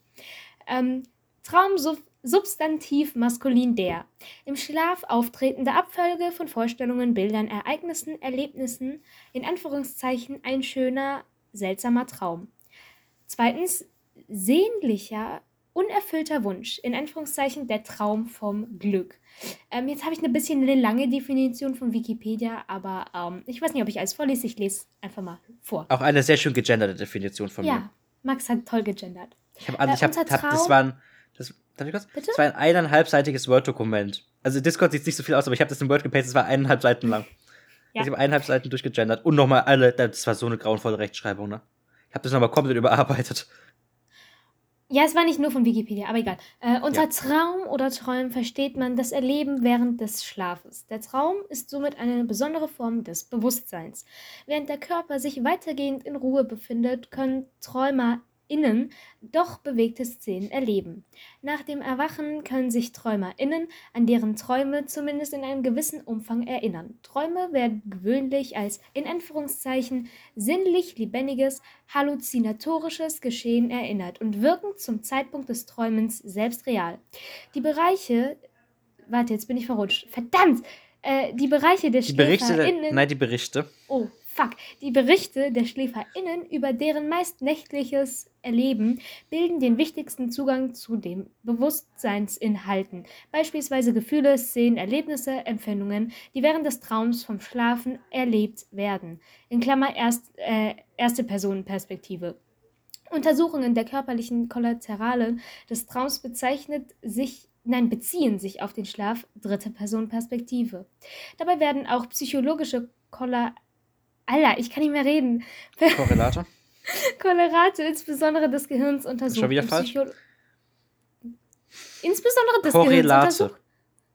Ähm, Traum sub Substantiv maskulin der. Im Schlaf auftretende Abfolge von Vorstellungen, Bildern, Ereignissen, Erlebnissen, in Anführungszeichen ein schöner, seltsamer Traum. Zweitens, sehnlicher, unerfüllter Wunsch, in Anführungszeichen der Traum vom Glück. Ähm, jetzt habe ich eine bisschen eine lange Definition von Wikipedia, aber ähm, ich weiß nicht, ob ich alles vorlese. Ich lese einfach mal vor. Auch eine sehr schön gegenderte Definition von mir. Ja, Max hat toll gegendert. Ich habe also, Äh, ich hab, das Traum- war ein, das, darf ich kurz? Bitte? Das war ein eineinhalbseitiges Word-Dokument. Also Discord sieht nicht so viel aus, aber ich habe das in Word gepastet, das war eineinhalb Seiten lang. Ja. Ich habe eineinhalb Seiten durchgegendert und nochmal alle, das war so eine grauenvolle Rechtschreibung, ne? Ich habe das nochmal komplett überarbeitet. Ja, es war nicht nur von Wikipedia, aber egal. Äh, unter Ja. Traum oder Träumen versteht man das Erleben während des Schlafes. Der Traum ist somit eine besondere Form des Bewusstseins. Während der Körper sich weitergehend in Ruhe befindet, können TräumerInnen doch bewegte Szenen erleben. Nach dem Erwachen können sich TräumerInnen an deren Träume zumindest in einem gewissen Umfang erinnern. Träume werden gewöhnlich als in Anführungszeichen sinnlich lebendiges, halluzinatorisches Geschehen erinnert und wirken zum Zeitpunkt des Träumens selbst real. Die Bereiche, warte, jetzt bin ich verrutscht, verdammt, äh, die Bereiche der Die Berichte, der, nein, die Berichte. oh fuck, die Berichte der SchläferInnen über deren meist nächtliches Erleben bilden den wichtigsten Zugang zu den Bewusstseinsinhalten, beispielsweise Gefühle, Szenen, Erlebnisse, Empfindungen, die während des Traums vom Schlafen erlebt werden. In Klammer erst, äh, erste Personenperspektive. Untersuchungen der körperlichen Kollaterale des Traums bezeichnet sich, nein, beziehen sich auf den Schlaf dritte Personenperspektive. Dabei werden auch psychologische Kolla Alter, ich kann nicht mehr reden. Korrelate. [laughs] Kolerate insbesondere des Gehirns untersucht. Schon wieder falsch? Psycho- Insbesondere des Korrelate. Gehirns untersucht.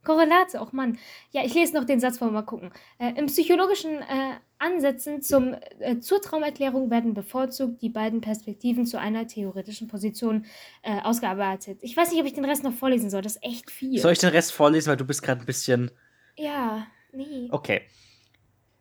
Korrelate, auch Mann. Ja, ich lese noch den Satz vor, mal gucken. Äh, Im psychologischen äh, Ansätzen zum, äh, zur Traumerklärung werden bevorzugt die beiden Perspektiven zu einer theoretischen Position äh, ausgearbeitet. Ich weiß nicht, ob ich den Rest noch vorlesen soll. Das ist echt viel. Soll ich den Rest vorlesen, weil du bist gerade ein bisschen. Ja, nee. Okay.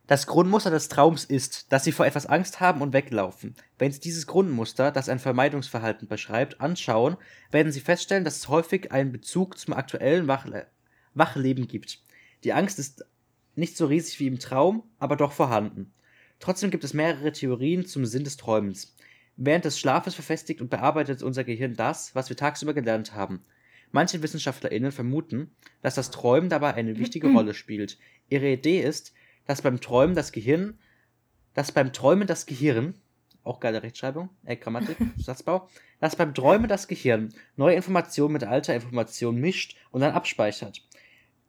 Das Grundmuster des Traums ist, dass sie vor etwas Angst haben und weglaufen. Wenn Sie dieses Grundmuster, das ein Vermeidungsverhalten beschreibt, anschauen, werden Sie feststellen, dass es häufig einen Bezug zum aktuellen Wachle Wachleben gibt. Die Angst ist nicht so riesig wie im Traum, aber doch vorhanden. Trotzdem gibt es mehrere Theorien zum Sinn des Träumens. Während des Schlafes verfestigt und bearbeitet unser Gehirn das, was wir tagsüber gelernt haben. Manche WissenschaftlerInnen vermuten, dass das Träumen dabei eine wichtige [clears throat] Rolle spielt. Ihre Idee ist, dass beim Träumen das Gehirn, dass beim Träumen das Gehirn, auch geile Rechtschreibung, äh, Grammatik, [laughs] Satzbau, dass beim Träumen das Gehirn neue Informationen mit alter Information mischt und dann abspeichert.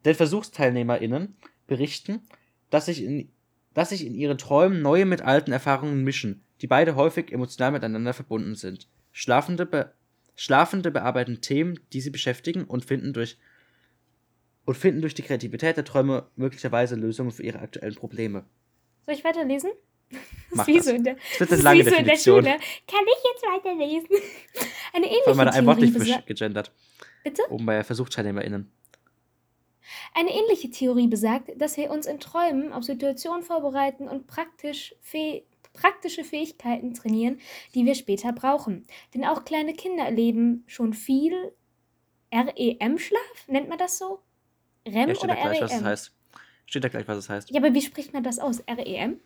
Denn VersuchsteilnehmerInnen berichten, dass sich, in, dass sich in ihren Träumen neue mit alten Erfahrungen mischen, die beide häufig emotional miteinander verbunden sind. Schlafende, be Schlafende bearbeiten Themen, die sie beschäftigen und finden durch und finden durch die Kreativität der Träume möglicherweise Lösungen für ihre aktuellen Probleme. Soll ich weiterlesen? Das Mach ist wie das. so in der, Das wird das eine lange so in der Definition. Schule. Kann ich jetzt weiterlesen? [laughs] Eine Vor allem ähnliche hat er ein Wort nicht gegendert. Bitte? Oben bei VersuchsteilnehmerInnen. Eine ähnliche Theorie besagt, dass wir uns in Träumen auf Situationen vorbereiten und praktisch fäh praktische Fähigkeiten trainieren, die wir später brauchen. Denn auch kleine Kinder erleben schon viel REM-Schlaf, nennt man das so? REM Ja, steht oder da gleich, was es REM? heißt. Steht da gleich, was es heißt. Ja, aber wie spricht man das aus? E REM?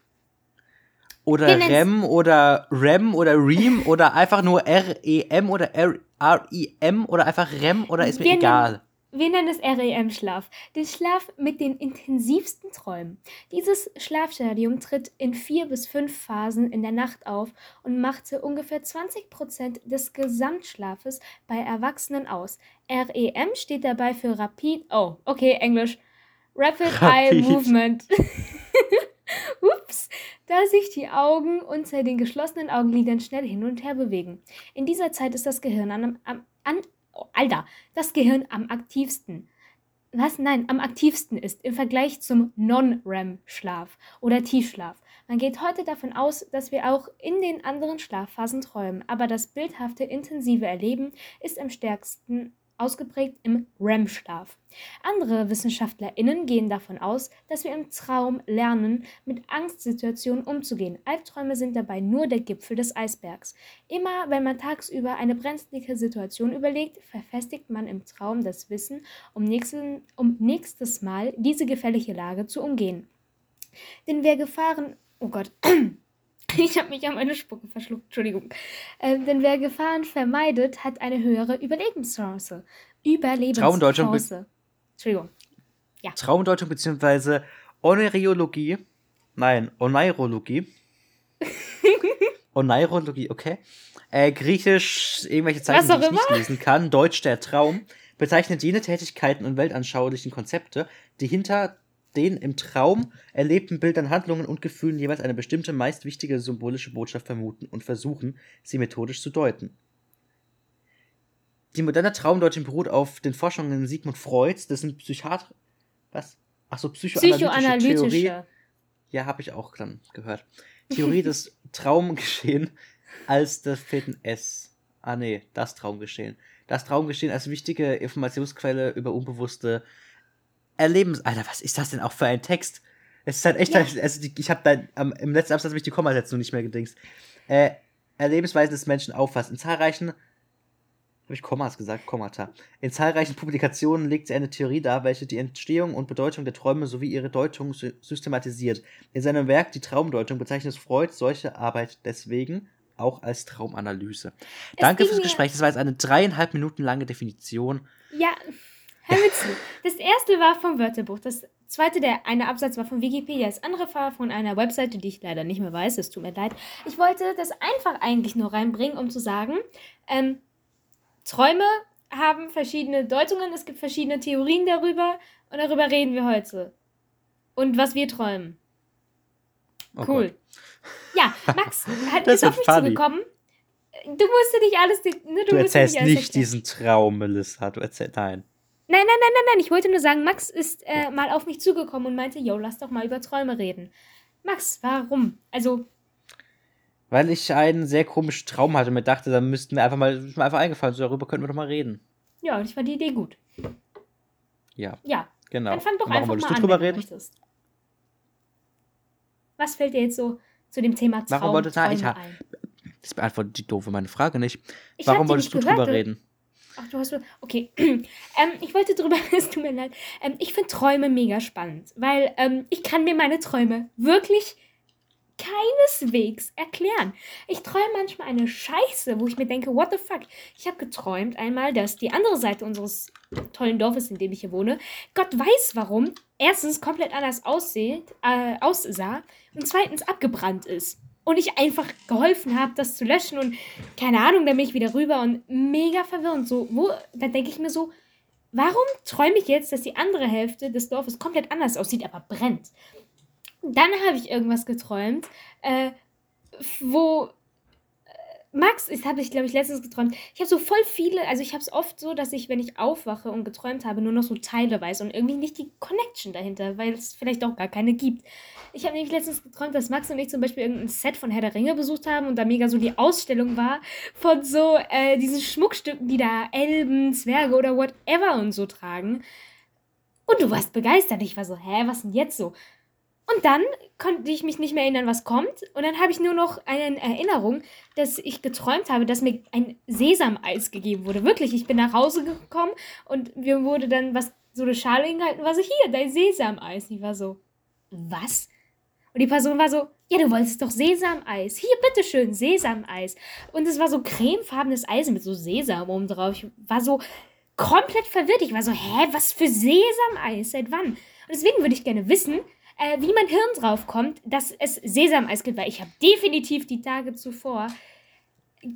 Oder Wir REM oder REM oder REM oder einfach nur REM oder REM oder einfach REM oder ist mir Wir egal. Wir nennen es REM-Schlaf, den Schlaf mit den intensivsten Träumen. Dieses Schlafstadium tritt in vier bis fünf Phasen in der Nacht auf und machte ungefähr 20% des Gesamtschlafes bei Erwachsenen aus. REM steht dabei für Rapid, oh, okay, Englisch. Rapid Eye Rapid. Movement. [laughs] Ups, da sich die Augen unter den geschlossenen Augenlidern schnell hin und her bewegen. In dieser Zeit ist das Gehirn an, an oh, Alter, das Gehirn am aktivsten. Was? Nein, am aktivsten ist im Vergleich zum Non-REM-Schlaf oder Tiefschlaf. Man geht heute davon aus, dass wir auch in den anderen Schlafphasen träumen, aber das bildhafte, intensive Erleben ist am stärksten ausgeprägt im REM-Schlaf. Andere WissenschaftlerInnen gehen davon aus, dass wir im Traum lernen, mit Angstsituationen umzugehen. Albträume sind dabei nur der Gipfel des Eisbergs. Immer wenn man tagsüber eine brenzlige Situation überlegt, verfestigt man im Traum das Wissen, um, nächsten, um nächstes Mal diese gefährliche Lage zu umgehen. Denn wer Gefahren. Oh Gott. [clears throat] [laughs] Ich habe mich an meine Spucke verschluckt, Entschuldigung. Ähm, denn wer Gefahren vermeidet, hat eine höhere Überlebenschance. Überlebenschance. Entschuldigung. Traumdeutung bzw. Oneiriologie. Nein, Oneirologie. [laughs] Oneirologie, okay. Äh, Griechisch, irgendwelche Zeichen, die ich auch nicht lesen kann. Deutsch der Traum bezeichnet jene Tätigkeiten und weltanschaulichen Konzepte, die hinter den im Traum erlebten Bildern, Handlungen und Gefühlen jeweils eine bestimmte, meist wichtige symbolische Botschaft vermuten und versuchen, sie methodisch zu deuten. Die moderne Traumdeutung beruht auf den Forschungen Sigmund Freuds, das sind Psychiater. Was? Ach so, psychoanalytische, Theorie. Psychoanalytische. Ja, habe ich auch dann gehört. Theorie des [laughs] Traumgeschehen als das fehlt ein S. Ah nee, das Traumgeschehen. Das Traumgeschehen als wichtige Informationsquelle über unbewusste Erlebens. Alter, was ist das denn auch für ein Text? Es ist halt echt, Ja. also die, ich habe da am, im letzten Absatz habe ich die Kommasetzung nicht mehr gedingst. Äh, Erlebensweisen des Menschen auffasst. In zahlreichen, habe ich Kommas gesagt, Kommata. In zahlreichen Publikationen legt sie eine Theorie dar, welche die Entstehung und Bedeutung der Träume sowie ihre Deutung sy systematisiert. In seinem Werk Die Traumdeutung bezeichnet Freud solche Arbeit deswegen auch als Traumanalyse. Danke ging fürs Gespräch. Das war jetzt eine dreieinhalb Minuten lange Definition. Ja, hör mir zu. Das erste war vom Wörterbuch. Das zweite, der eine Absatz war von Wikipedia. Das andere war von einer Webseite, die ich leider nicht mehr weiß. Es tut mir leid. Ich wollte das einfach eigentlich nur reinbringen, um zu sagen, ähm, Träume haben verschiedene Deutungen. Es gibt verschiedene Theorien darüber. Und darüber reden wir heute. Und was wir träumen. Oh Cool. Ja, Max [laughs] hat, ist auf mich funny. zugekommen. Du musst dir nicht alles. Ne, du Du erzählst alles nicht erklären. diesen Traum, Melissa. Du erzählst, nein. Nein, nein, nein, nein, nein. Ich wollte nur sagen, Max ist äh, mal auf mich zugekommen und meinte, yo, lass doch mal über Träume reden. Max, warum? Also, Weil ich einen sehr komischen Traum hatte und mir dachte, da müssten wir einfach mal, ist mir einfach eingefallen, so darüber könnten wir doch mal reden. ja, und ich fand die Idee gut. Ja, Ja, genau. dann fang doch Warum einfach wolltest mal du an, drüber wenn du reden? möchtest. Was fällt dir jetzt so zu dem Thema Traum, Warum wolltest- na, ich ha- ein? Das beantwortet die doofe meine Frage nicht. Ich Warum wolltest du nicht drüber gehört, reden? Ach, du hast. Okay. [clears throat] ähm, ich wollte drüber. [laughs] Es tut mir leid. Ähm, ich finde Träume mega spannend, weil ähm, ich kann mir meine Träume wirklich keineswegs erklären. Ich träume manchmal eine Scheiße, wo ich mir denke, what the fuck? Ich habe geträumt einmal, dass die andere Seite unseres tollen Dorfes, in dem ich hier wohne, Gott weiß warum, erstens komplett anders aussieht, äh, aussah und zweitens abgebrannt ist. Und ich einfach geholfen habe, das zu löschen und keine Ahnung, dann bin ich wieder rüber und mega verwirrend. So, wo, da denke ich mir so, warum träume ich jetzt, dass die andere Hälfte des Dorfes komplett anders aussieht, aber brennt? Dann habe ich irgendwas geträumt, äh, wo Max, das habe ich, glaube ich, letztens geträumt. Ich habe so voll viele, also ich habe es oft so, dass ich, wenn ich aufwache und geträumt habe, nur noch so Teile weiß und irgendwie nicht die Connection dahinter, weil es vielleicht auch gar keine gibt. Ich habe nämlich letztens geträumt, dass Max und ich zum Beispiel irgendein Set von Herr der Ringe besucht haben und da mega so die Ausstellung war von so äh, diesen Schmuckstücken, die da Elben, Zwerge oder whatever und so tragen. Und du warst begeistert. Ich war so, hä, was denn jetzt so? Und dann konnte ich mich nicht mehr erinnern, was kommt. Und dann habe ich nur noch eine Erinnerung, dass ich geträumt habe, dass mir ein Sesameis gegeben wurde. Wirklich, ich bin nach Hause gekommen und mir wurde dann was, so eine Schale hingehalten, war so, hier, dein Sesameis. Ich war so, was? Und die Person war so, ja, du wolltest doch Sesameis. Hier, bitteschön, Sesameis. Und es war so cremefarbenes Eis mit so Sesam oben drauf. Ich war so komplett verwirrt. Ich war so, hä, was für Sesameis? Seit wann? Und deswegen würde ich gerne wissen, äh, wie mein Hirn drauf kommt, dass es Sesameis gibt, weil ich habe definitiv die Tage zuvor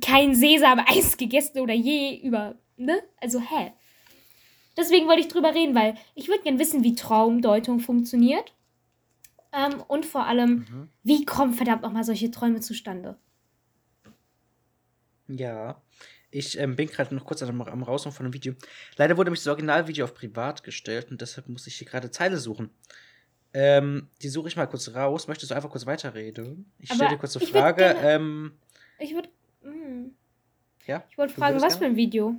kein Sesameis [laughs] gegessen oder je über, ne? Also, hä? Deswegen wollte ich drüber reden, weil ich würde gerne wissen, wie Traumdeutung funktioniert. Ähm, und vor allem, Mhm. wie kommen verdammt nochmal solche Träume zustande? Ja. Ich ähm, bin gerade noch kurz am, am Raushauen von einem Video. Leider wurde mich das Originalvideo auf privat gestellt und deshalb muss ich hier gerade Zeile suchen. Ähm, die suche ich mal kurz raus. Möchtest du einfach kurz weiterreden? Ich stelle dir kurz eine würd Frage. gerne- Ähm, Ich würde. hm, ja, Ich wollte fragen, was für ein Video?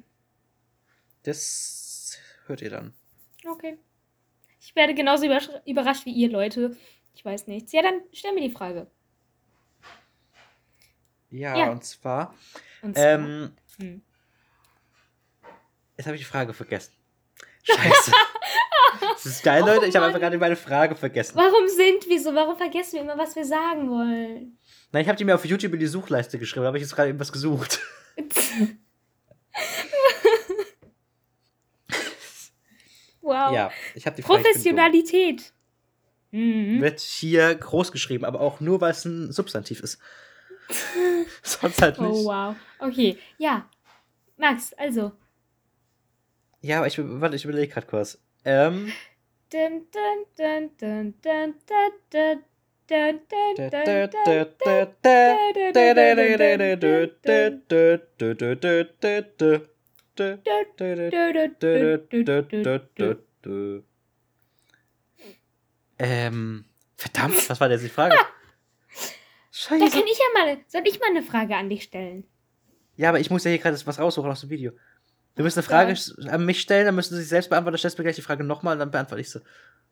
das hört ihr dann. Okay. Ich werde genauso überrasch überrascht wie ihr, Leute. Ich weiß nichts. Ja, dann stell mir die Frage. Ja, Ja. und zwar. Und zwar, Ähm, hm. Jetzt habe ich die Frage vergessen. [laughs] Scheiße. [laughs] das ist geil, Oh Leute. Ich habe einfach gerade meine Frage vergessen. Warum sind wir so? Warum vergessen wir immer, was wir sagen wollen? Nein, ich habe die mir auf YouTube in die Suchleiste geschrieben. Da habe ich jetzt gerade irgendwas gesucht. [laughs] wow. Ja, ich habe die Frage. Professionalität. Mhm. Wird hier groß geschrieben, aber auch nur, weil es ein Substantiv ist. [laughs] Sonst halt nicht. Oh, wow. Okay, ja. Max, also. Ja, aber ich, warte, ich überlege gerade kurz. Ähm. Ähm, verdammt, was war denn die Frage? Scheiße. Da kann ich ja mal, soll ich mal eine Frage an dich stellen? Ja, aber ich muss ja hier gerade was raussuchen aus dem Video. Du musst eine Frage Ja. an mich stellen, dann müssen du sie selbst beantworten, dann stellst du mir gleich die Frage nochmal und dann beantworte ich sie.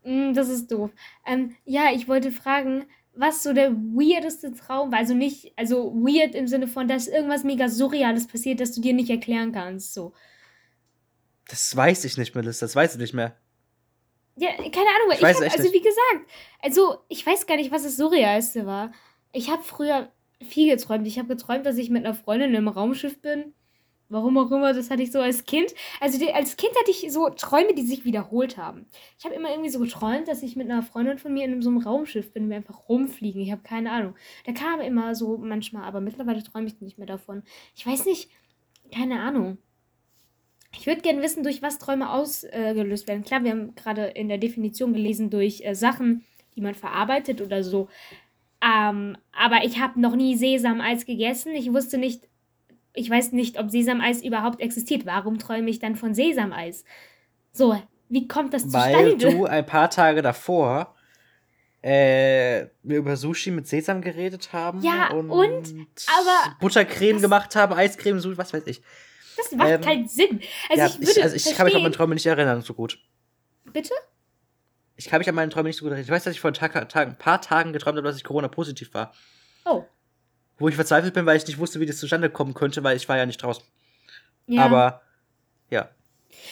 Mm, das ist doof. Ähm, ja, ich wollte fragen, was so der weirdeste Traum war. Also nicht, also weird im Sinne von, dass irgendwas mega Surreales passiert, das du dir nicht erklären kannst. So. Das weiß ich nicht, Melissa, das weiß ich nicht mehr. Ja, keine Ahnung, Ich ich, weiß hab, also nicht. wie gesagt, also ich weiß gar nicht, was das Surrealste war. Ich habe früher viel geträumt. Ich habe geträumt, dass ich mit einer Freundin im Raumschiff bin. Warum auch immer, das hatte ich so als Kind. Also die, als Kind hatte ich so Träume, die sich wiederholt haben. Ich habe immer irgendwie so geträumt, dass ich mit einer Freundin von mir in so einem Raumschiff bin und wir einfach rumfliegen. Ich habe keine Ahnung. Der kam immer so manchmal, aber mittlerweile träume ich nicht mehr davon. Ich weiß nicht, keine Ahnung. Ich würde gerne wissen, durch was Träume ausgelöst werden. Klar, wir haben gerade in der Definition gelesen, durch äh, Sachen, die man verarbeitet oder so. Ähm, aber ich habe noch nie Sesameis gegessen. Ich wusste nicht, ich weiß nicht, ob Sesameis überhaupt existiert. Warum träume ich dann von Sesameis? So, wie kommt das Weil zustande? du ein paar Tage davor äh, wir über Sushi mit Sesam geredet haben. Ja, und, und? Aber Buttercreme gemacht haben, Eiscreme, Sushi, was weiß ich. das macht ähm, keinen Sinn. Also ja, ich würde ich, also ich kann mich an meine Träume nicht erinnern so gut. Bitte? Ich kann mich an meine Träume nicht so gut erinnern. Ich weiß, dass ich vor ein, Tag, Tag, ein paar Tagen geträumt habe, dass ich Corona-positiv war. Oh. Wo ich verzweifelt bin, weil ich nicht wusste, wie das zustande kommen könnte, weil ich war ja nicht draußen. Ja. Aber, ja.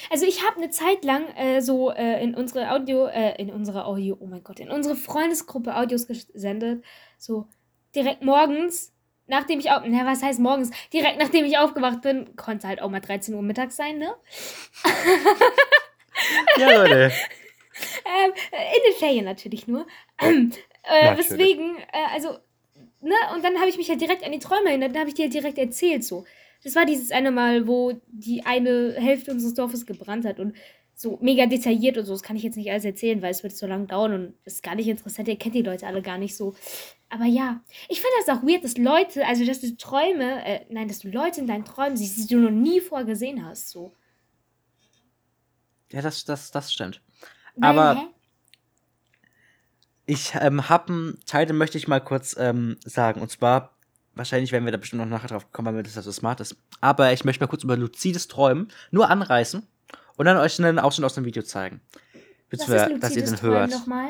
Also ich habe eine Zeit lang äh, so äh, in unsere Audio, äh, in unsere Audio, oh mein Gott, in unsere Freundesgruppe Audios gesendet. So direkt morgens, nachdem ich auf, na was heißt morgens? Direkt nachdem ich aufgewacht bin, konnte halt auch mal 13 Uhr mittags sein, ne? [laughs] Ja, Leute. [laughs] Ähm, äh, in den Ferien natürlich nur. Ähm, äh, Natürlich. weswegen, äh, also, ne, und dann habe ich mich halt direkt an die Träume erinnert, dann habe ich dir halt direkt erzählt so. Das war dieses eine Mal, wo die eine Hälfte unseres Dorfes gebrannt hat und so mega detailliert und so. Das kann ich jetzt nicht alles erzählen, weil es wird so lang dauern und es ist gar nicht interessant. Ihr kennt die Leute alle gar nicht so. Aber ja, ich finde das auch weird, dass Leute, also dass du Träume, äh, nein, dass du Leute in deinen Träumen siehst, die du noch nie vorher gesehen hast, so. Ja, das, das, das stimmt. Weil, Aber- hä? Ich ähm, habe einen Teil, den möchte ich mal kurz ähm, sagen. Und zwar, wahrscheinlich werden wir da bestimmt noch nachher drauf kommen, weil das so smart ist. Aber ich möchte mal kurz über luzides Träumen nur anreißen und dann euch einen Ausschnitt aus dem Video zeigen. Beziehungsweise, dass ihr den Träumen hört. nochmal?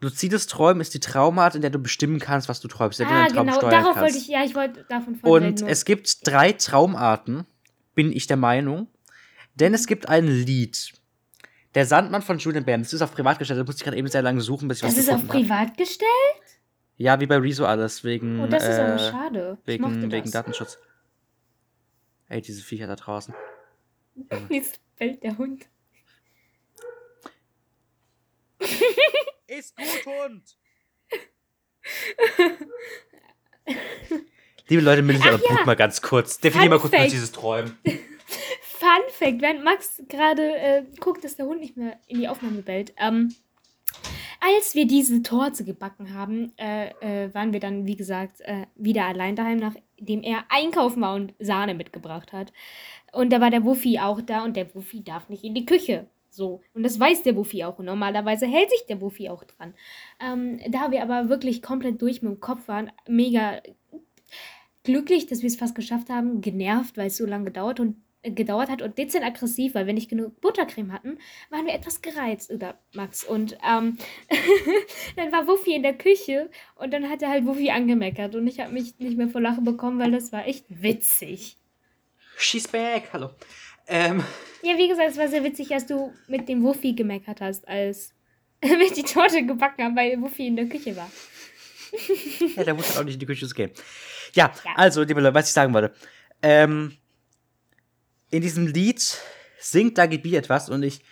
Luzides Träumen ist die Traumart, in der du bestimmen kannst, was du träumst. Der du Ah, Traum genau, darauf kannst. wollte ich, ja, ich wollte davon Und reden, es gibt drei Traumarten, bin ich der Meinung. Denn es gibt ein Lied. Der Sandmann von Julian Bam. Das ist auf privat gestellt. Da musste ich gerade eben sehr lange suchen, bis ich Das was ist auf privat gestellt? Ja, wie bei Rezo alles. Wegen, Oh, das ist aber äh, schade. Ich wegen, wegen das. Datenschutz. Ey, diese Viecher da draußen. [laughs] Jetzt fällt der Hund. Ist gut, Hund! Liebe Leute, und guck ja. mal ganz kurz. Definier mal kurz dieses Träumen. [laughs] Fun Fact, während Max gerade äh, guckt, dass der Hund nicht mehr in die Aufnahme bellt. Ähm, als wir diese Torte gebacken haben, äh, äh, waren wir dann, wie gesagt, äh, wieder allein daheim, nachdem er einkaufen war und Sahne mitgebracht hat. Und da war der Wuffi auch da und der Wuffi darf nicht in die Küche. So. Und das weiß der Wuffi auch. Und normalerweise hält sich der Wuffi auch dran. Ähm, da wir aber wirklich komplett durch mit dem Kopf waren, mega glücklich, dass wir es fast geschafft haben, genervt, weil es so lange gedauert und gedauert hat und dezent aggressiv, weil wir nicht genug Buttercreme hatten, waren wir etwas gereizt, oder Max. Und ähm, [laughs] dann war Wuffi in der Küche und dann hat er halt Wuffi angemeckert und ich habe mich nicht mehr vor Lachen bekommen, weil das war echt witzig. She's back. Hallo. Ähm, Ja, wie gesagt, es war sehr witzig, als du mit dem Wuffi gemeckert hast, als [laughs] wir die Torte gebacken haben, weil Wuffi in der Küche war. ja, der muss halt auch nicht in die Küche gehen. Ja, Ja. also, liebe Leute, was ich sagen wollte. Ähm, in diesem Lied singt Dagi B etwas und ich,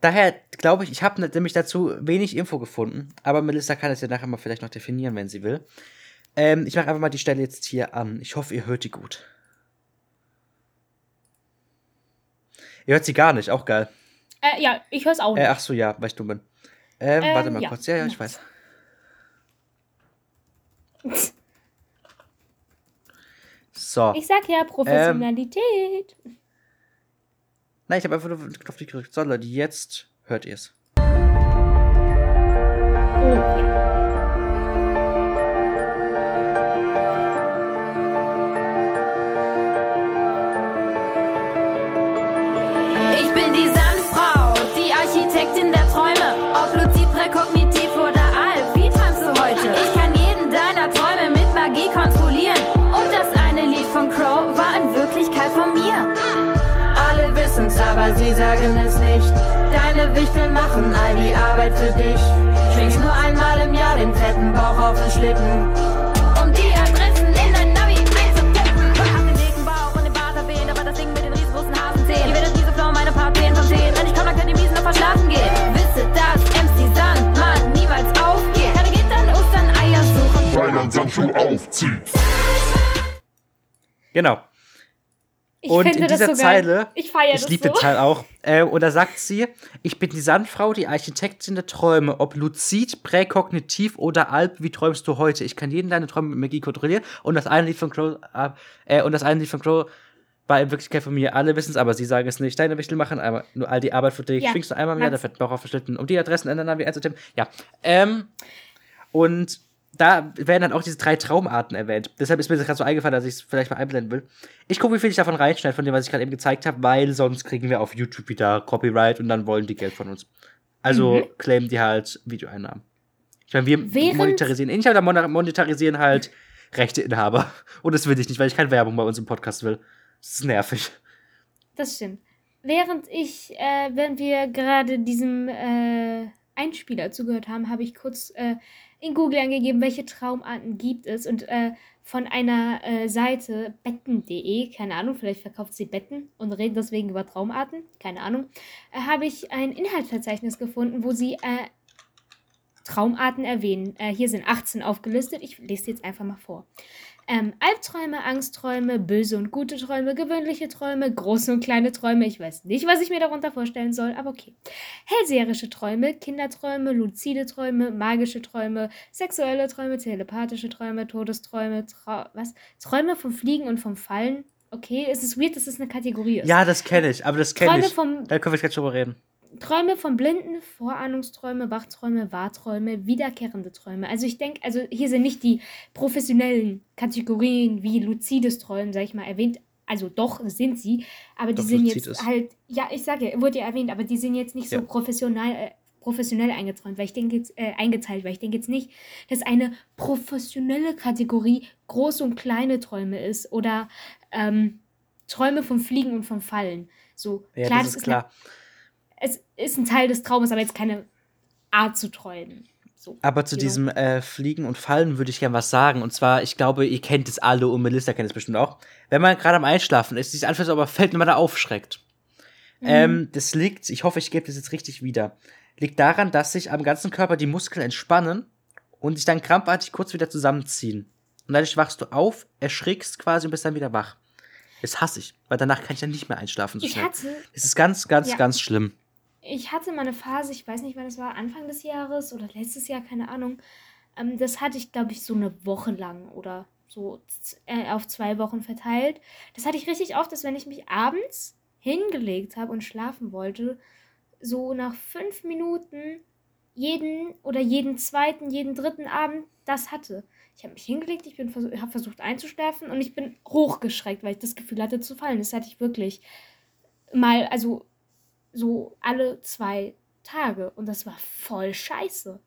daher glaube ich, ich habe nämlich dazu wenig Info gefunden, aber Melissa kann es ja nachher mal vielleicht noch definieren, wenn sie will. Ähm, ich mache einfach mal die Stelle jetzt hier an. Ich hoffe, ihr hört die gut. Ihr hört sie gar nicht, auch geil. Äh, ja, ich höre es auch Äh, nicht. ach so, ja, weil ich dumm bin. Ähm, Ähm, warte mal ja. kurz. Ja, ja, ich weiß. [laughs] Äh. Äh, So. Ich sag ja, Professionalität. Ähm. Nein, ich habe einfach nur den Knopf nicht gedrückt. So, Leute, jetzt hört ihr es. Crow war in Wirklichkeit von mir. Alle wissen's, aber sie sagen es nicht. Deine Wichtel machen all die Arbeit für dich. Schwingst nur einmal im Jahr den fetten Bauch auf den Schlitten. Um die Adressen in dein Navi einzutippen. Hab den dicken und den Bart aber das Ding mit den riesengroßen Hasenzähnen. Ihr werdet diese Flow meine Part 10 von 10. Wenn ich komme, dann könnt ihr mies noch verschlafen gehen. Wisse, dass MC Sandmann niemals aufgeht. Keine geht dann Ostern Eier suchen. weil ein Sandschuh aufzieht. Genau. Ich und finde in dieser. Zeile, Ich feiere ich liebe so. den Teil auch, äh, und da sagt sie, ich bin die Sandfrau, die Architektin der Träume, ob luzid, präkognitiv oder alp, wie träumst du heute? Ich kann jeden deine Träume mit Magie kontrollieren und das eine Lied von Crow, äh, äh, und das eine Lied von Crow war in Wirklichkeit von mir. Alle wissen es, aber sie sagen es nicht. Deine Wichtel machen einmal nur all die Arbeit für dich. Ja. Schwingst du einmal der Max. fette Bauch auf um die Adressen in der Navi einzutippen. Ja. Ähm, und da werden dann auch diese drei Traumarten erwähnt. Deshalb ist mir das gerade so eingefallen, dass ich es vielleicht mal einblenden will. Ich gucke, wie viel ich davon reinschneide, von dem, was ich gerade eben gezeigt habe, weil sonst kriegen wir auf YouTube wieder Copyright und dann wollen die Geld von uns. Also Mhm. claimen die halt Videoeinnahmen. Ich meine, wir Während- monetarisieren ähnlich, aber mon- monetarisieren halt Rechteinhaber. Und das will ich nicht, weil ich keine Werbung bei uns im Podcast will. Das ist nervig. Das stimmt. Während ich, äh, während wir gerade diesem äh, Einspieler zugehört haben, habe ich kurz äh, in Google angegeben, welche Traumarten gibt es und äh, von einer äh, Seite betten.de, keine Ahnung, vielleicht verkauft sie Betten und redet deswegen über Traumarten, keine Ahnung, äh, habe ich ein Inhaltsverzeichnis gefunden, wo sie äh, Traumarten erwähnen. Äh, hier sind 18 aufgelistet. Ich lese sie jetzt einfach mal vor. Ähm, Albträume, Angstträume, böse und gute Träume, gewöhnliche Träume, große und kleine Träume. Ich weiß nicht, was ich mir darunter vorstellen soll, aber okay. Hellseherische Träume, Kinderträume, luzide Träume, magische Träume, sexuelle Träume, telepathische Träume, Todesträume, Trau was? Träume vom Fliegen und vom Fallen. Okay, es ist weird, dass es eine Kategorie ist. Ja, das kenne ich, aber das kenne ich. vom Da können wir jetzt drüber reden. Träume von Blinden, Vorahnungsträume, Wachträume, Wahrträume, wiederkehrende Träume. Also ich denke, also hier sind nicht die professionellen Kategorien wie luzides Träumen, sag ich mal, erwähnt. Also doch sind sie, aber die Doch, sind jetzt ist. halt, ja, ich sage, ja, wurde ja erwähnt, aber die sind jetzt nicht Ja. so professionell, äh, professionell eingeträumt, weil ich denke jetzt, äh, eingeteilt, weil ich denke jetzt nicht, dass eine professionelle Kategorie große und kleine Träume ist oder ähm, Träume vom Fliegen und vom Fallen. So, Ja, klar, das ist eine klar. Es ist ein Teil des Traumes, aber jetzt keine Art zu träumen. So, Aber zu know. diesem äh, Fliegen und Fallen würde ich gerne was sagen. Und zwar, ich glaube, ihr kennt es alle und Melissa kennt es bestimmt auch. Wenn man gerade am Einschlafen ist, sich anfällt, aber fällt, wenn man da aufschreckt. Mhm. Ähm, das liegt, ich hoffe, ich gebe das jetzt richtig wieder, liegt daran, dass sich am ganzen Körper die Muskeln entspannen und sich dann krampfartig kurz wieder zusammenziehen. Und dadurch wachst du auf, erschrickst quasi und bist dann wieder wach. Das hasse ich, weil danach kann ich dann nicht mehr einschlafen so Ich schnell. hatte, Es ist ganz, ganz, Ja. ganz schlimm. Ich hatte mal eine Phase, ich weiß nicht, wann es war, Anfang des Jahres oder letztes Jahr, keine Ahnung. Ähm, das hatte ich, glaube ich, so eine Woche lang oder so äh, auf zwei Wochen verteilt. Das hatte ich richtig oft, dass wenn ich mich abends hingelegt habe und schlafen wollte, so nach fünf Minuten jeden oder jeden zweiten, jeden dritten Abend das hatte. Ich habe mich hingelegt, ich vers habe versucht einzuschlafen und ich bin hochgeschreckt, weil ich das Gefühl hatte zu fallen. Das hatte ich wirklich mal, also so alle zwei Tage und das war voll scheiße.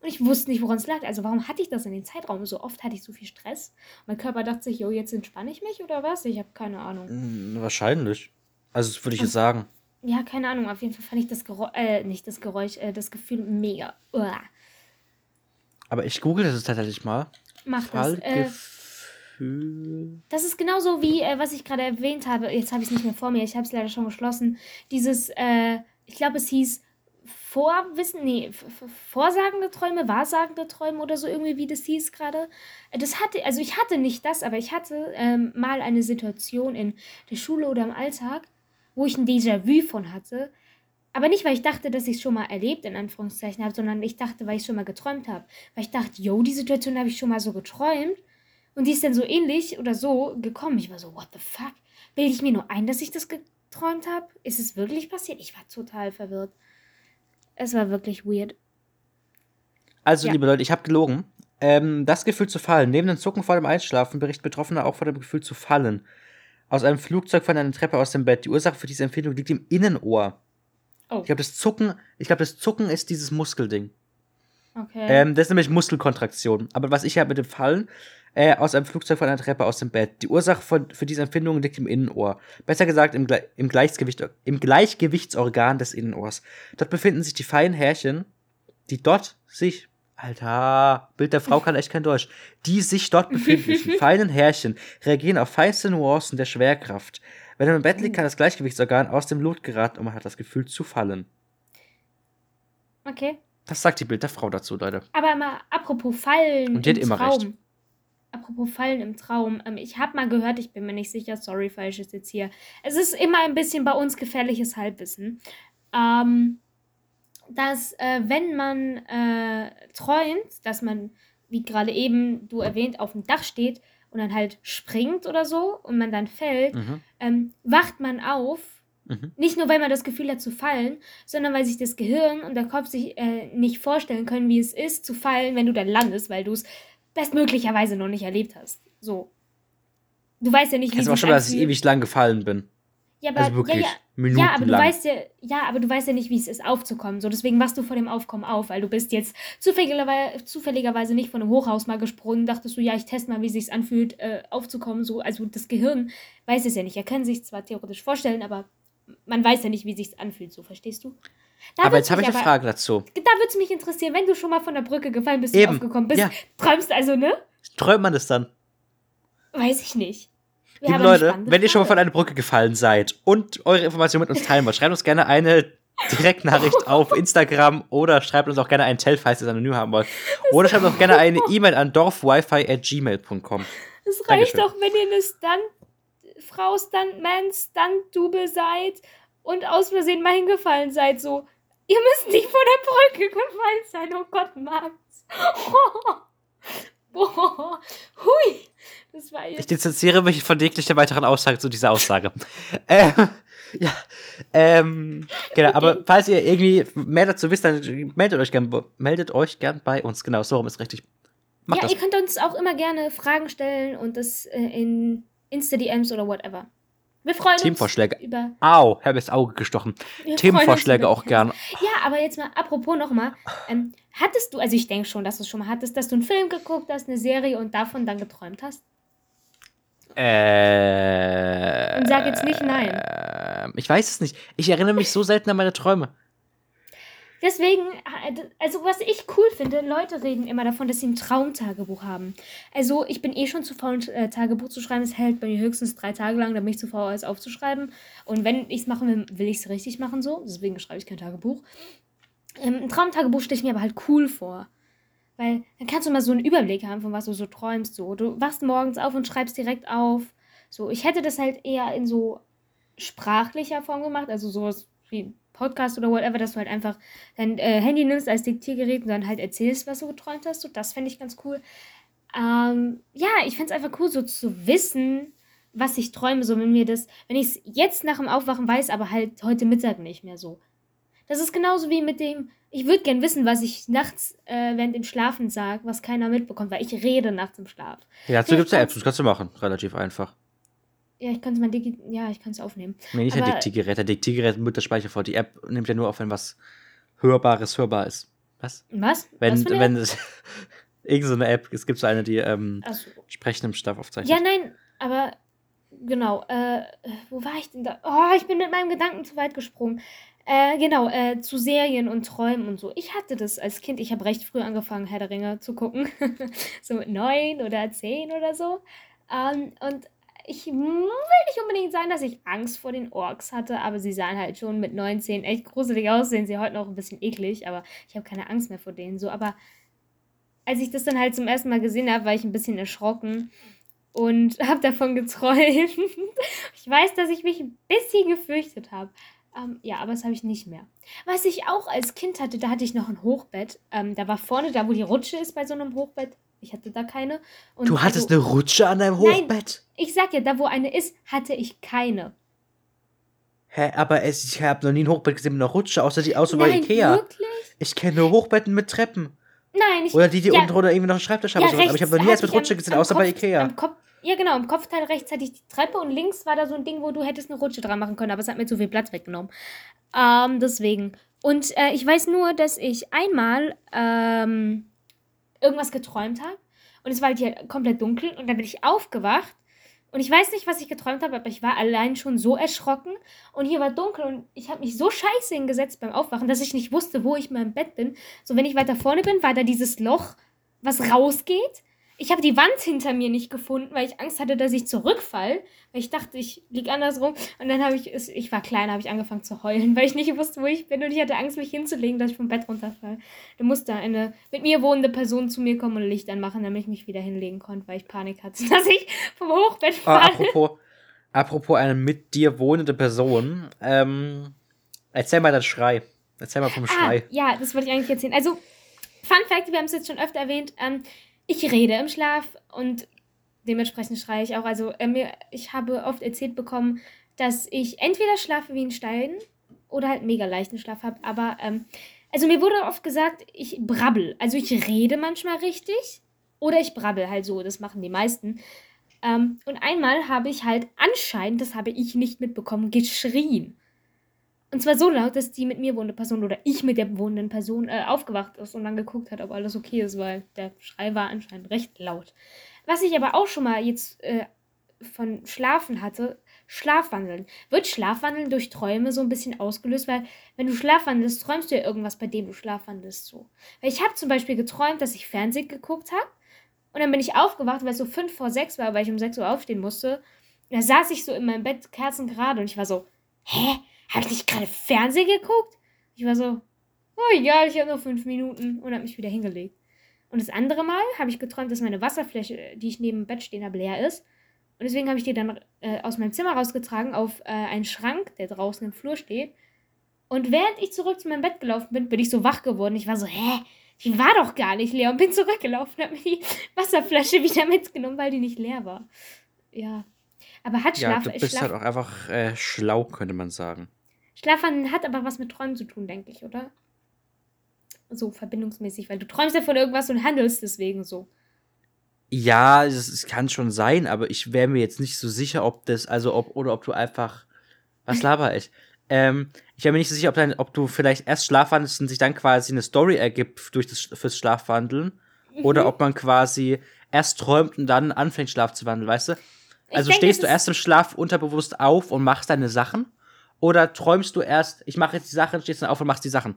Und ich wusste nicht, woran es lag. Also warum hatte ich das in den Zeitraum? So oft hatte ich so viel Stress. Mein Körper dachte sich, jo, jetzt entspanne ich mich oder was? Ich habe keine Ahnung. Hm, wahrscheinlich. Also, das würde ich jetzt sagen. Ja, keine Ahnung. Auf jeden Fall fand ich das Geräusch, äh, nicht das Geräusch, äh, das Gefühl mega. Uah. Aber ich google das tatsächlich mal. Mach das. Äh, Fallgefühl. Das ist genauso wie, äh, was ich gerade erwähnt habe. Jetzt habe ich es nicht mehr vor mir. Ich habe es leider schon geschlossen. Dieses, äh, ich glaube, es hieß Vorwissen, nee, vorsagende Träume, wahrsagende Träume oder so irgendwie, wie das hieß gerade. Das hatte, also ich hatte nicht das, aber ich hatte ähm, mal eine Situation in der Schule oder im Alltag, wo ich ein Déjà-vu von hatte. Aber nicht, weil ich dachte, dass ich es schon mal erlebt, in Anführungszeichen habe, sondern ich dachte, weil ich schon mal geträumt habe. Weil ich dachte, yo, die Situation habe ich schon mal so geträumt. Und die ist dann so ähnlich oder so gekommen. Ich war so, what the fuck? Bilde ich mir nur ein, dass ich das geträumt habe? Ist es wirklich passiert? Ich war total verwirrt. Es war wirklich weird. Also, Ja. liebe Leute, ich habe gelogen. Ähm, das Gefühl zu fallen. Neben dem Zucken vor dem Einschlafen berichten Betroffene auch von dem Gefühl zu fallen. Aus einem Flugzeug von einer Treppe aus dem Bett. Die Ursache für diese Empfindung liegt im Innenohr. Oh, Ich glaube, das Zucken, ich glaube, das Zucken ist dieses Muskelding. okay. Ähm, das ist nämlich Muskelkontraktion. Aber was ich habe mit dem Fallen, äh, aus einem Flugzeug von einer Treppe aus dem Bett. Die Ursache von, für diese Empfindung liegt im Innenohr. Besser gesagt im, im, Gleichgewicht, im Gleichgewichtsorgan des Innenohrs. Dort befinden sich die feinen Härchen, die dort sich. Alter, Bild der Frau kann echt kein Deutsch. Die sich dort befindlichen [laughs] feinen Härchen reagieren auf feinste Nuancen der Schwerkraft. Wenn man im Bett liegt, kann das Gleichgewichtsorgan aus dem Lot geraten und man hat das Gefühl zu fallen. okay. Das sagt die Bild der Frau dazu, Leute. Aber mal apropos Fallen Und die hat im immer Traum. recht. Apropos Fallen im Traum. Ähm, ich habe mal gehört, ich bin mir nicht sicher, sorry, falsch ist jetzt hier. Es ist immer ein bisschen bei uns gefährliches Halbwissen. Ähm, dass, äh, wenn man äh, träumt, dass man, wie gerade eben du erwähnt, auf dem Dach steht und dann halt springt oder so und man dann fällt, Mhm. ähm, wacht man auf Mhm. nicht nur, weil man das Gefühl hat zu fallen, sondern weil sich das Gehirn und der Kopf sich äh, nicht vorstellen können, wie es ist, zu fallen, wenn du dann landest, weil du es bestmöglicherweise noch nicht erlebt hast. So. Du weißt ja nicht, wie auch sich schon dass ich ewig lang gefallen bin? Ja, aber, Also wirklich, ja, ja, minutenlang. ja, aber du weißt ja, ja, aber du weißt ja nicht, wie es ist, aufzukommen. So, deswegen wachst du vor dem Aufkommen auf, weil du bist jetzt zufälligerweise, zufälligerweise nicht von einem Hochhaus mal gesprungen, dachtest du, ja, ich teste mal, wie es sich anfühlt, äh, aufzukommen. So, also das Gehirn weiß es ja nicht. Er kann sich zwar theoretisch vorstellen, aber man weiß ja nicht, wie es sich anfühlt. So, verstehst du? Da aber jetzt habe ich mich eine aber- Frage dazu. Da würde es mich interessieren, wenn du schon mal von der Brücke gefallen bist Eben, und aufgekommen bist, ja. träumst also, ne? Träumt man das dann? Weiß ich nicht. Liebe Leute, wenn ihr schon mal von einer Brücke gefallen seid und eure Informationen mit uns teilen wollt, schreibt uns gerne eine Direktnachricht [laughs] auf Instagram oder schreibt uns auch gerne einen Tell, falls ihr es anonym haben wollt. Oder schreibt uns auch gerne eine E-Mail an dorfwifi.gmail.com. Es reicht Dankeschön. doch, wenn ihr eine Stunt-Frau, Stuntman, Stunt-Double seid und aus Versehen mal hingefallen seid. So, ihr müsst nicht von der Brücke gefallen sein. Oh Gott, Max. Boah. [laughs] Hui. Das war Ich jetzt. distanziere mich von jeglicher weiteren Aussage zu dieser Aussage. [laughs] ähm, ja, ähm, genau, aber [laughs] falls ihr irgendwie mehr dazu wisst, dann meldet euch gern, meldet euch gern bei uns. Genau, so rum ist richtig. Macht Ja, das. ihr könnt uns auch immer gerne Fragen stellen und das äh, in Insta-DMs oder whatever. Wir freuen Themenvorschläge. uns über. Au, habe ins Auge gestochen. wir Themenvorschläge auch über- gern. Ja, aber jetzt mal, apropos nochmal, ähm, hattest du, also ich denke schon, dass du es schon mal hattest, dass du einen Film geguckt hast, eine Serie und davon dann geträumt hast? Äh, Und sag jetzt nicht nein. Ähm, ich weiß es nicht. Ich erinnere mich so selten an meine Träume. Deswegen, äh, also was ich cool finde, Leute reden immer davon, dass sie ein Traumtagebuch haben. Also ich bin eh schon zu faul, ein äh, Tagebuch zu schreiben. Es hält bei mir höchstens drei Tage lang, dann bin ich zu faul, es aufzuschreiben. Und wenn ich es machen will, will ich es richtig machen so. Deswegen schreibe ich kein Tagebuch. Ähm, ein Traumtagebuch stelle ich mir aber halt cool vor. Weil dann kannst du mal so einen Überblick haben, von was du so träumst. So. Du wachst morgens auf und schreibst direkt auf. So, ich hätte das halt eher in so sprachlicher Form gemacht, also sowas wie Podcast oder whatever, dass du halt einfach dein äh, Handy nimmst als Diktiergerät und dann halt erzählst, was du geträumt hast. So, das fände ich ganz cool. Ähm, ja, ich fände es einfach cool, so zu wissen, was ich träume. So, wenn mir das, wenn ich es jetzt nach dem Aufwachen weiß, aber halt heute Mittag nicht mehr so. Das ist genauso wie mit dem, ich würde gern wissen, was ich nachts äh, während dem Schlafen sage, was keiner mitbekommt, weil ich rede nachts im Schlaf. Ja, dazu gibt es ja Apps, das kannst du machen. Relativ einfach. Ja, ich kann es mal digi ja, ich kann es aufnehmen. Nee, nicht ein Aber- Diktiergerät. Der Diktiergerät nimmt das Speicher vor. Die App nimmt ja nur auf, wenn was Hörbares hörbar ist. Was? Was? Wenn, was wenn es. [laughs] Irgend so eine App. Es gibt so eine, die ähm, so. Sprechen im Schlaf aufzeichnet. Ja, nein, aber genau. Äh, wo war ich denn da? Oh, ich bin mit meinem Gedanken zu weit gesprungen. Äh, genau, äh, zu Serien und Träumen und so. Ich hatte das als Kind. Ich habe recht früh angefangen, Herr der Ringe zu gucken. [laughs] so mit neun oder zehn oder so. Ähm, und ich will nicht unbedingt sagen, dass ich Angst vor den Orks hatte, aber sie sahen halt schon mit 19 echt gruselig aus. Sehen sie heute noch ein bisschen eklig, aber ich habe keine Angst mehr vor denen. So, aber als ich das dann halt zum ersten Mal gesehen habe, war ich ein bisschen erschrocken und [laughs] habe davon geträumt. ich weiß, dass ich mich ein bisschen gefürchtet habe. Ähm, ja, aber das habe ich nicht mehr. Was ich auch als Kind hatte, da hatte ich noch ein Hochbett. Ähm, da war vorne, da wo die Rutsche ist bei so einem Hochbett, ich hatte da keine. Und Du hattest also, eine Rutsche an deinem Nein. Hochbett? Ich sag ja, da wo eine ist, hatte ich keine. Hä, aber es, ich habe noch nie ein Hochbett gesehen mit einer Rutsche, außer die außer bei Nein, Ikea. wirklich? Ich kenne nur Hochbetten mit Treppen. Nein, ich Oder die, die ja, unten drunter irgendwie noch einen Schreibtisch haben. ja, aber ich habe noch nie eins mit Rutsche am- gesehen, am außer bei Kopf- Ikea. Am Kopf, ja, genau, im Kopfteil rechts hatte ich die Treppe und links war da so ein Ding, wo du hättest eine Rutsche dran machen können, aber es hat mir zu viel Platz weggenommen. Ähm, deswegen. Und äh, ich weiß nur, dass ich einmal ähm, irgendwas geträumt habe und es war halt hier komplett dunkel und dann bin ich aufgewacht und ich weiß nicht, was ich geträumt habe, aber ich war allein schon so erschrocken und hier war dunkel und ich habe mich so scheiße hingesetzt beim Aufwachen, dass ich nicht wusste, wo ich mal im Bett bin. So, wenn ich weiter vorne bin, war da dieses Loch, was rausgeht. Ich habe die Wand hinter mir nicht gefunden, weil ich Angst hatte, dass ich zurückfall. Weil ich dachte, ich lieg andersrum. Und dann habe ich, ich war klein, habe ich angefangen zu heulen, weil ich nicht wusste, wo ich bin. Und ich hatte Angst, mich hinzulegen, dass ich vom Bett runterfalle. Da musste eine mit mir wohnende Person zu mir kommen und Licht anmachen, damit ich mich wieder hinlegen konnte, weil ich Panik hatte, [laughs] dass ich vom Hochbett Ah, falle. apropos, apropos eine mit dir wohnende Person. Ähm, erzähl mal das Schrei. Erzähl mal vom Ah, Schrei. ja, das wollte ich eigentlich erzählen. Also, Fun Fact, wir haben es jetzt schon öfter erwähnt. Ähm, ich rede im Schlaf und dementsprechend schreie ich auch. Also, äh, mir, ich habe oft erzählt bekommen, dass ich entweder schlafe wie ein Stein oder halt mega leichten Schlaf habe. Aber, ähm, also mir wurde oft gesagt, ich brabbel. Also, ich rede manchmal richtig oder ich brabbel halt so. Das machen die meisten. Ähm, und einmal habe ich halt anscheinend, das habe ich nicht mitbekommen, geschrien. Und zwar so laut, dass die mit mir wohnende Person oder ich mit der wohnenden Person äh, aufgewacht ist und dann geguckt hat, ob alles okay ist, weil der Schrei war anscheinend recht laut. Was ich aber auch schon mal jetzt äh, von Schlafen hatte, Schlafwandeln. Wird Schlafwandeln durch Träume so ein bisschen ausgelöst? Weil wenn du schlafwandelst, träumst du ja irgendwas, bei dem du schlafwandelst so. Weil ich habe zum Beispiel geträumt, dass ich Fernsehen geguckt habe und dann bin ich aufgewacht, weil es so fünf vor sechs war, weil ich um sechs Uhr aufstehen musste. Da saß ich so in meinem Bett, kerzengerade und ich war so, hä? Habe ich nicht gerade Fernsehen geguckt? Ich war so, oh egal, ich habe noch fünf Minuten und habe mich wieder hingelegt. Und das andere Mal habe ich geträumt, dass meine Wasserfläche, die ich neben dem Bett stehen habe, leer ist. Und deswegen habe ich die dann äh, aus meinem Zimmer rausgetragen auf äh, einen Schrank, der draußen im Flur steht. Und während ich zurück zu meinem Bett gelaufen bin, bin ich so wach geworden. Ich war so, hä? Die war doch gar nicht leer und bin [laughs] zurückgelaufen und habe mir die Wasserflasche wieder [laughs] mitgenommen, weil die nicht leer war. Ja. Aber hat Ja, Schlaf, du bist Schlaf halt auch einfach äh, schlau, könnte man sagen. Schlafwandeln hat aber was mit Träumen zu tun, denke ich, oder? So verbindungsmäßig, weil du träumst ja von irgendwas und handelst deswegen so. Ja, es, kann schon sein, aber ich wäre mir jetzt nicht so sicher, ob das, also ob, oder ob du einfach. Was [laughs] laber ich? Ähm, ich wäre mir nicht so sicher, ob, dein, ob du vielleicht erst schlafwandelst und sich dann quasi eine Story ergibt durch das fürs Schlafwandeln. Mhm. Oder ob man quasi erst träumt und dann anfängt, Schlaf zu wandeln, weißt du? Also denke, stehst du erst im Schlaf unterbewusst auf und machst deine Sachen? Oder träumst du erst, ich mache jetzt die Sachen, stehst dann auf und machst die Sachen?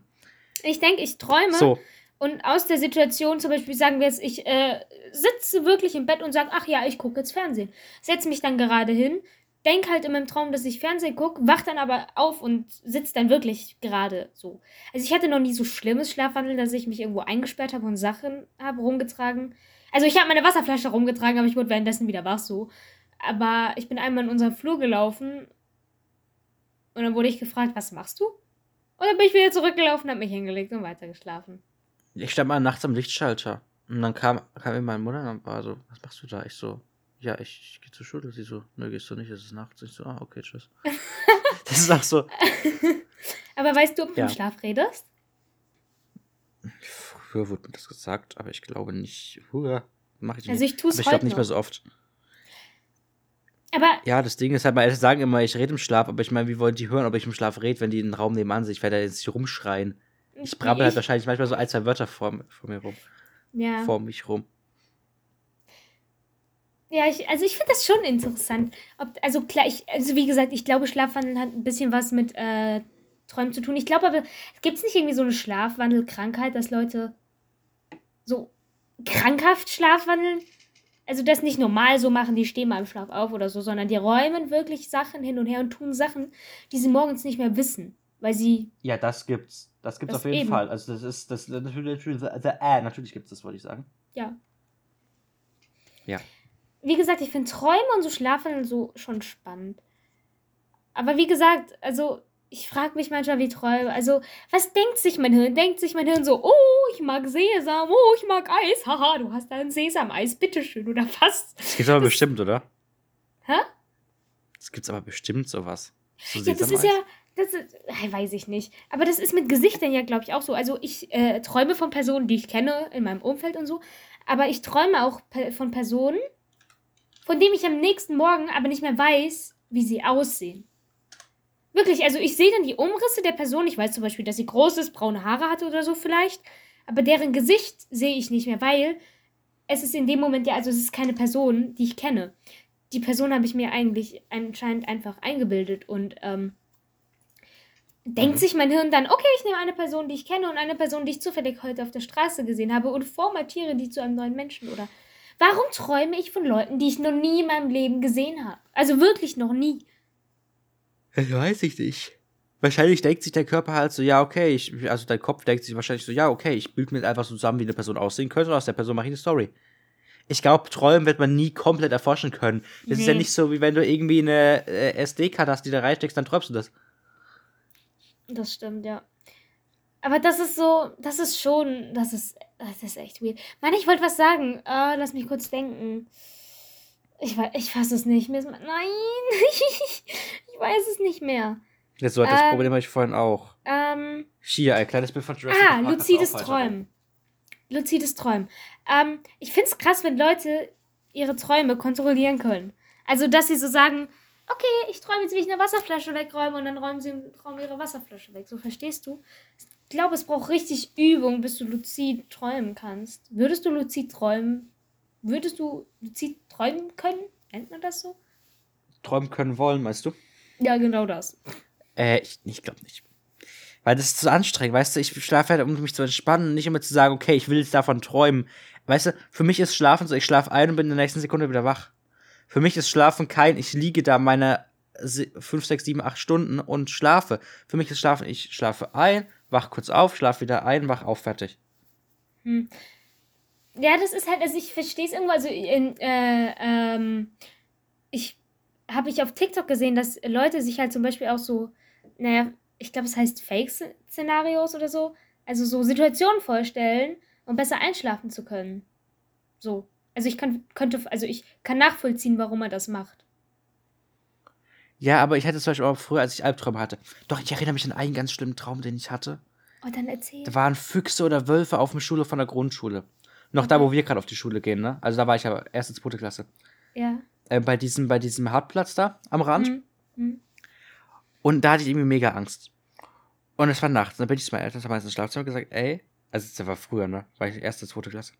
Ich denke, ich träume So. und aus der Situation, zum Beispiel sagen wir jetzt, ich äh, sitze wirklich im Bett und sage, ach ja, ich gucke jetzt Fernsehen. Setze mich dann gerade hin, denk halt in meinem Traum, dass ich Fernsehen gucke, wach dann aber auf und sitze dann wirklich gerade so. Also ich hatte noch nie so schlimmes Schlafwandeln, dass ich mich irgendwo eingesperrt habe und Sachen habe rumgetragen. Also ich habe meine Wasserflasche rumgetragen, aber ich wurde währenddessen wieder wach so. Aber ich bin einmal in unseren Flur gelaufen und dann wurde ich gefragt, was machst du? Und dann bin ich wieder zurückgelaufen, habe mich hingelegt und weitergeschlafen. Ich stand mal nachts am Lichtschalter. Und dann kam, kam eben meine Mutter und war so, was machst du da? Ich so, ja, ich, ich gehe zur Schule. Sie so, nö, gehst du nicht, es ist nachts. Ich so, ah, okay, tschüss. [laughs] das ist auch so. Aber weißt du, ob du Ja. im Schlaf redest? Früher wurde mir das gesagt, aber ich glaube nicht. Früher mache ich nicht. Also ich tue es aber ich heute glaube nicht mehr so oft. Aber Ja, das Ding ist halt, meine Eltern sagen immer, ich rede im Schlaf, aber ich meine, wie wollen die hören, ob ich im Schlaf rede, wenn die in den Raum nebenan sind? Ich werde da jetzt nicht rumschreien. Ich brabbel halt wahrscheinlich manchmal so ein, zwei Wörter vor, vor mir rum, Ja, vor mich rum. ja ich, also ich finde das schon interessant. Ob, also klar, ich, also wie gesagt, ich glaube, Schlafwandeln hat ein bisschen was mit äh, Träumen zu tun. Ich glaube aber, gibt es nicht irgendwie so eine Schlafwandelkrankheit, dass Leute so krankhaft schlafwandeln? Also das nicht normal so machen, die stehen mal im Schlaf auf oder so, sondern die räumen wirklich Sachen hin und her und tun Sachen, die sie morgens nicht mehr wissen, weil sie Ja, das gibt's. Das gibt's Das auf jeden eben. Fall. Also das ist das natürlich, natürlich, äh, natürlich gibt's das, wollte ich sagen. Ja. Ja. Wie gesagt, ich finde Träume und so Schlafen so schon spannend. Aber wie gesagt, also ich frage mich manchmal, wie Träume. Also, was denkt sich mein Hirn? Denkt sich mein Hirn so, oh, ich mag Sesam, oh, ich mag Eis. Haha, du hast da ein Sesameis, bitteschön, oder fast. Das gibt's aber bestimmt, oder? Hä? Das gibt's aber bestimmt sowas. So Ja, das ist ja. Das ist, weiß ich nicht. Aber das ist mit Gesichtern ja, glaube ich, auch so. Also ich äh, träume von Personen, die ich kenne in meinem Umfeld und so. Aber ich träume auch von Personen, von denen ich am nächsten Morgen aber nicht mehr weiß, wie sie aussehen. Wirklich, also ich sehe dann die Umrisse der Person. Ich weiß zum Beispiel, dass sie groß ist, braune Haare hatte oder so vielleicht. Aber deren Gesicht sehe ich nicht mehr, weil es ist in dem Moment ja, also es ist keine Person, die ich kenne. Die Person habe ich mir eigentlich anscheinend einfach eingebildet und ähm, denkt Mhm. sich mein Hirn dann, okay, ich nehme eine Person, die ich kenne und eine Person, die ich zufällig heute auf der Straße gesehen habe und formatiere die zu einem neuen Menschen oder warum träume ich von Leuten, die ich noch nie in meinem Leben gesehen habe? Also wirklich noch nie. Das weiß ich nicht. Wahrscheinlich denkt sich der Körper halt so, ja, okay, ich, also dein Kopf denkt sich wahrscheinlich so, ja, okay, ich bilde mir einfach so zusammen, wie eine Person aussehen könnte und aus der Person mache ich eine Story. Ich glaube, Träumen wird man nie komplett erforschen können. Das ist ja Nee. nicht so, wie wenn du irgendwie eine äh, SD-Karte hast, die da reinsteckst, dann träumst du das. Das stimmt, ja. Aber das ist so, das ist schon, das ist, das ist echt weird. Mann, ich wollte was sagen. Äh, lass mich kurz denken. Ich weiß, ich fasse es nicht. Nein, ich weiß es nicht mehr. Das, [laughs] so, das Ähm, Problem habe ich vorhin auch. Ähm, Hier, ein kleines Bild von Jurassic ah, Park luzides. Träumen. Luzides Träumen. Ähm, ich finde es krass, wenn Leute ihre Träume kontrollieren können. Also, dass sie so sagen, okay, ich träume jetzt, wie ich eine Wasserflasche wegräume und dann räumen sie im Traum ihre Wasserflasche weg. So verstehst du? Ich glaube, es braucht richtig Übung, bis du luzid träumen kannst. Würdest du luzid träumen? Würdest du luzid träumen können? Nennt man das so? Träumen können wollen, meinst du? Ja, genau das. Äh, ich, ich glaube nicht. Weil das ist zu anstrengend, weißt du? Ich schlafe halt, um mich zu entspannen, nicht immer zu sagen, okay, ich will jetzt davon träumen. Weißt du, für mich ist Schlafen so, ich schlafe ein und bin in der nächsten Sekunde wieder wach. Für mich ist Schlafen kein, ich liege da meine 5, 6, 7, 8 Stunden und schlafe. Für mich ist Schlafen, ich schlafe ein, wach kurz auf, schlafe wieder ein, wach auf, fertig. Ja, das ist halt, also ich verstehe es irgendwo, also in, äh, ähm, ich habe ich auf TikTok gesehen, dass Leute sich halt zum Beispiel auch so, naja, ich glaube, es heißt Fake-Szenarios oder so, also so Situationen vorstellen, um besser einschlafen zu können. So. Also ich kann, könnte, also ich kann nachvollziehen, warum er das macht. Ja, aber ich hatte zum Beispiel auch früher, als ich Albträume hatte. Doch, ich erinnere mich an einen ganz schlimmen Traum, den ich hatte. Oh, dann erzähl. Da waren Füchse oder Wölfe auf dem Schule von der Grundschule. Noch da, wo wir gerade auf die Schule gehen, ne? Also da war ich aber erste, zweite Klasse. Ja. Äh, bei diesem, bei diesem Hartplatz da am Rand. Mhm. Mhm. Und da hatte ich irgendwie mega Angst. Und es war nachts. Und dann bin ich zu meinen Eltern, haben ins Schlafzimmer gesagt, ey, also das war früher, ne? War ich erste, zweite Klasse.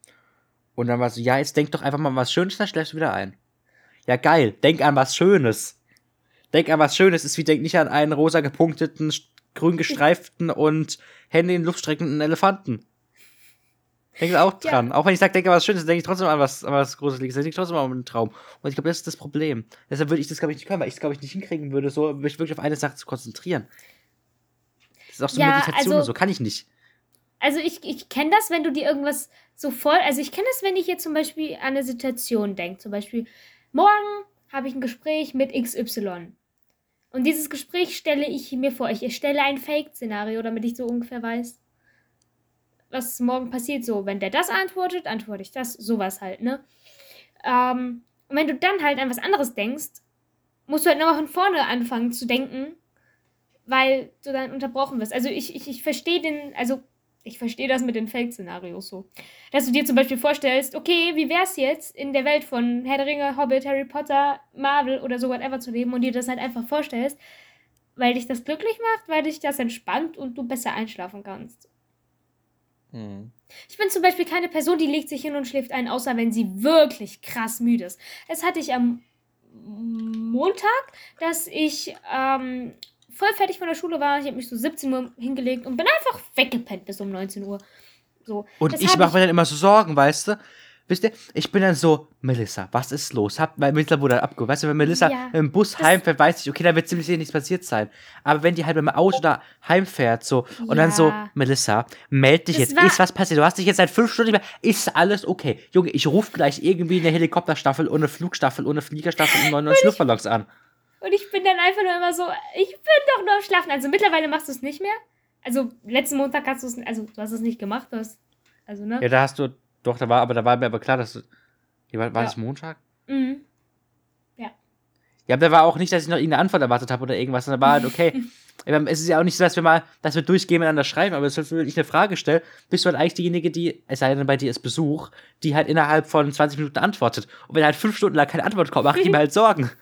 Und dann war so, ja, jetzt denk doch einfach mal an was Schönes, dann schläfst du wieder ein. Ja, geil, denk an was Schönes. Denk an was Schönes, ist wie denk nicht an einen rosa gepunkteten, grün gestreiften und Hände in Luft streckenden Elefanten. Denk da auch Ja. dran. Auch wenn ich sage, denke an was Schönes, denke ich trotzdem an was, an was Gruseliges. Denke ich trotzdem an einen Traum. Und ich glaube, das ist das Problem. Deshalb würde ich das, glaube ich, nicht können, weil ich es, glaube ich, nicht hinkriegen würde, so mich wirklich auf eine Sache zu konzentrieren. Das ist auch so Ja, Meditation also- und so, kann ich nicht. Also ich, ich kenne das, wenn du dir irgendwas so voll, also ich kenne das, wenn ich jetzt zum Beispiel an eine Situation denke. Zum Beispiel, morgen habe ich ein Gespräch mit XY. Und dieses Gespräch stelle ich mir vor. Ich erstelle ein Fake-Szenario, damit ich so ungefähr weiß, was morgen passiert. So, wenn der das antwortet, antworte ich das. Sowas halt, ne? Ähm, und wenn du dann halt an was anderes denkst, musst du halt nochmal von vorne anfangen zu denken, weil du dann unterbrochen wirst. Also ich, ich, ich verstehe den, also ich verstehe das mit den Fake-Szenarios so. Dass du dir zum Beispiel vorstellst, okay, wie wär's jetzt, in der Welt von Herr der Ringe, Hobbit, Harry Potter, Marvel oder so whatever zu leben und dir das halt einfach vorstellst, weil dich das glücklich macht, weil dich das entspannt und du besser einschlafen kannst. Ich bin zum Beispiel keine Person, die legt sich hin und schläft ein, außer wenn sie wirklich krass müde ist. Das hatte ich am Montag, dass ich ähm, voll fertig von der Schule war. Ich habe mich so 17 Uhr hingelegt und bin einfach weggepennt bis um 19 Uhr. So. Und Das ich mache mir dann immer so Sorgen, weißt du? Wisst ihr, ich bin dann so, Melissa, was ist los? Hab, weil Melissa wurde dann abgeholt. Weißt du, wenn Melissa Ja, dem Bus heimfährt, weiß ich, okay, da wird ziemlich sicher nichts passiert sein. Aber wenn die halt mit dem Auto da heimfährt, so, und dann so, Ja. Melissa, meld dich Das jetzt, ist was passiert? Du hast dich jetzt seit fünf Stunden nicht mehr, ist alles okay? Junge, ich rufe gleich irgendwie eine Helikopterstaffel eine Flugstaffel eine Fliegerstaffel und 99 Luftballons an. Und Und ich bin dann einfach nur immer so, ich bin doch nur am Schlafen. Also mittlerweile machst du es nicht mehr. Also letzten Montag hast du es, also du hast es nicht gemacht, du hast, also ne? Ja, da hast du, doch, da war, aber da war mir aber klar, dass ja, war, war Ja. das Montag? Mhm. Ja, aber da war auch nicht, dass ich noch irgendeine Antwort erwartet habe oder irgendwas, sondern war halt okay. [laughs] Aber es ist ja auch nicht so, dass wir mal, dass wir durchgehend miteinander schreiben, aber wenn ich eine Frage stelle, bist du halt eigentlich diejenige, die, es sei denn, bei dir ist Besuch, die halt innerhalb von 20 Minuten antwortet. Und wenn halt fünf Stunden lang keine Antwort kommt, macht die mir halt Sorgen. [laughs]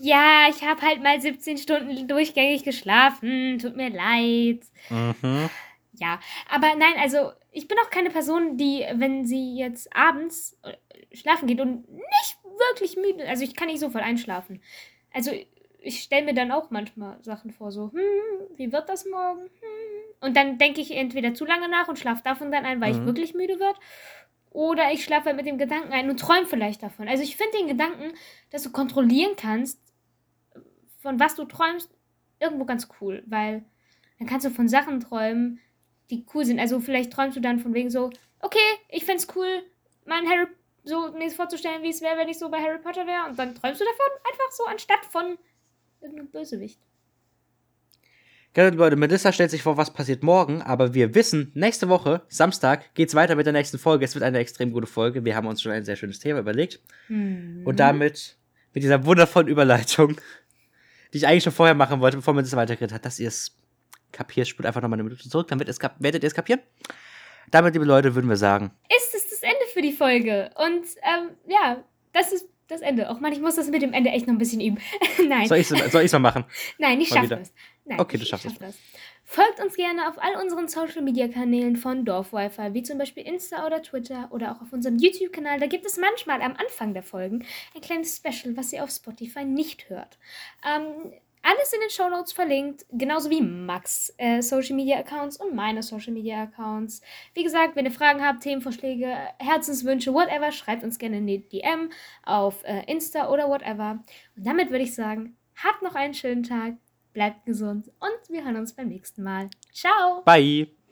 Ja, ich habe halt mal 17 Stunden durchgängig geschlafen. Tut mir leid. Mhm. Ja, aber nein, also ich bin auch keine Person, die, wenn sie jetzt abends äh, schlafen geht und nicht wirklich müde, also ich kann nicht sofort einschlafen. Also ich stelle mir dann auch manchmal Sachen vor, so, hm, wie wird das morgen? Hm. Und dann denke ich entweder zu lange nach und schlafe davon dann ein, weil ich Mhm. wirklich müde wird. Oder ich schlafe halt mit dem Gedanken ein und träume vielleicht davon. Also ich finde den Gedanken, dass du kontrollieren kannst, von was du träumst, irgendwo ganz cool. Weil dann kannst du von Sachen träumen, die cool sind. Also vielleicht träumst du dann von wegen so, okay, ich find's cool, mein Harry so mir vorzustellen, wie es wäre, wenn ich so bei Harry Potter wäre. Und dann träumst du davon einfach so, anstatt von irgendeinem Bösewicht. Genau, Leute, Melissa stellt sich vor, was passiert morgen, aber wir wissen, nächste Woche, Samstag, geht's weiter mit der nächsten Folge. Es wird eine extrem gute Folge. Wir haben uns schon ein sehr schönes Thema überlegt. Und damit, mit dieser wundervollen Überleitung, die ich eigentlich schon vorher machen wollte, bevor Melissa weitergeredet hat, dass ihr es kapiert, spult einfach nochmal eine Minute zurück, dann wird es werdet ihr es kapieren. Damit, liebe Leute, würden wir sagen, Ist es das Ende für die Folge? Und ähm, ja, das ist das Ende. Och man, ich muss das mit dem Ende echt noch ein bisschen üben. [laughs] Nein. soll ich es mal machen? [laughs] Nein, ich schaffe das. Nein, Okay, du schaffst schaff das. Folgt uns gerne auf all unseren Social Media Kanälen von Dorf-Wi-Fi, wie zum Beispiel Insta oder Twitter oder auch auf unserem YouTube-Kanal. Da gibt es manchmal am Anfang der Folgen ein kleines Special, was ihr auf Spotify nicht hört. Ähm, alles in den Show Notes verlinkt, genauso wie Max äh, Social Media Accounts und meine Social Media Accounts. Wie gesagt, wenn ihr Fragen habt, Themenvorschläge, Herzenswünsche, whatever, schreibt uns gerne eine DM auf äh, Insta oder whatever. Und damit würde ich sagen, habt noch einen schönen Tag, bleibt gesund und wir hören uns beim nächsten Mal. Ciao! Bye!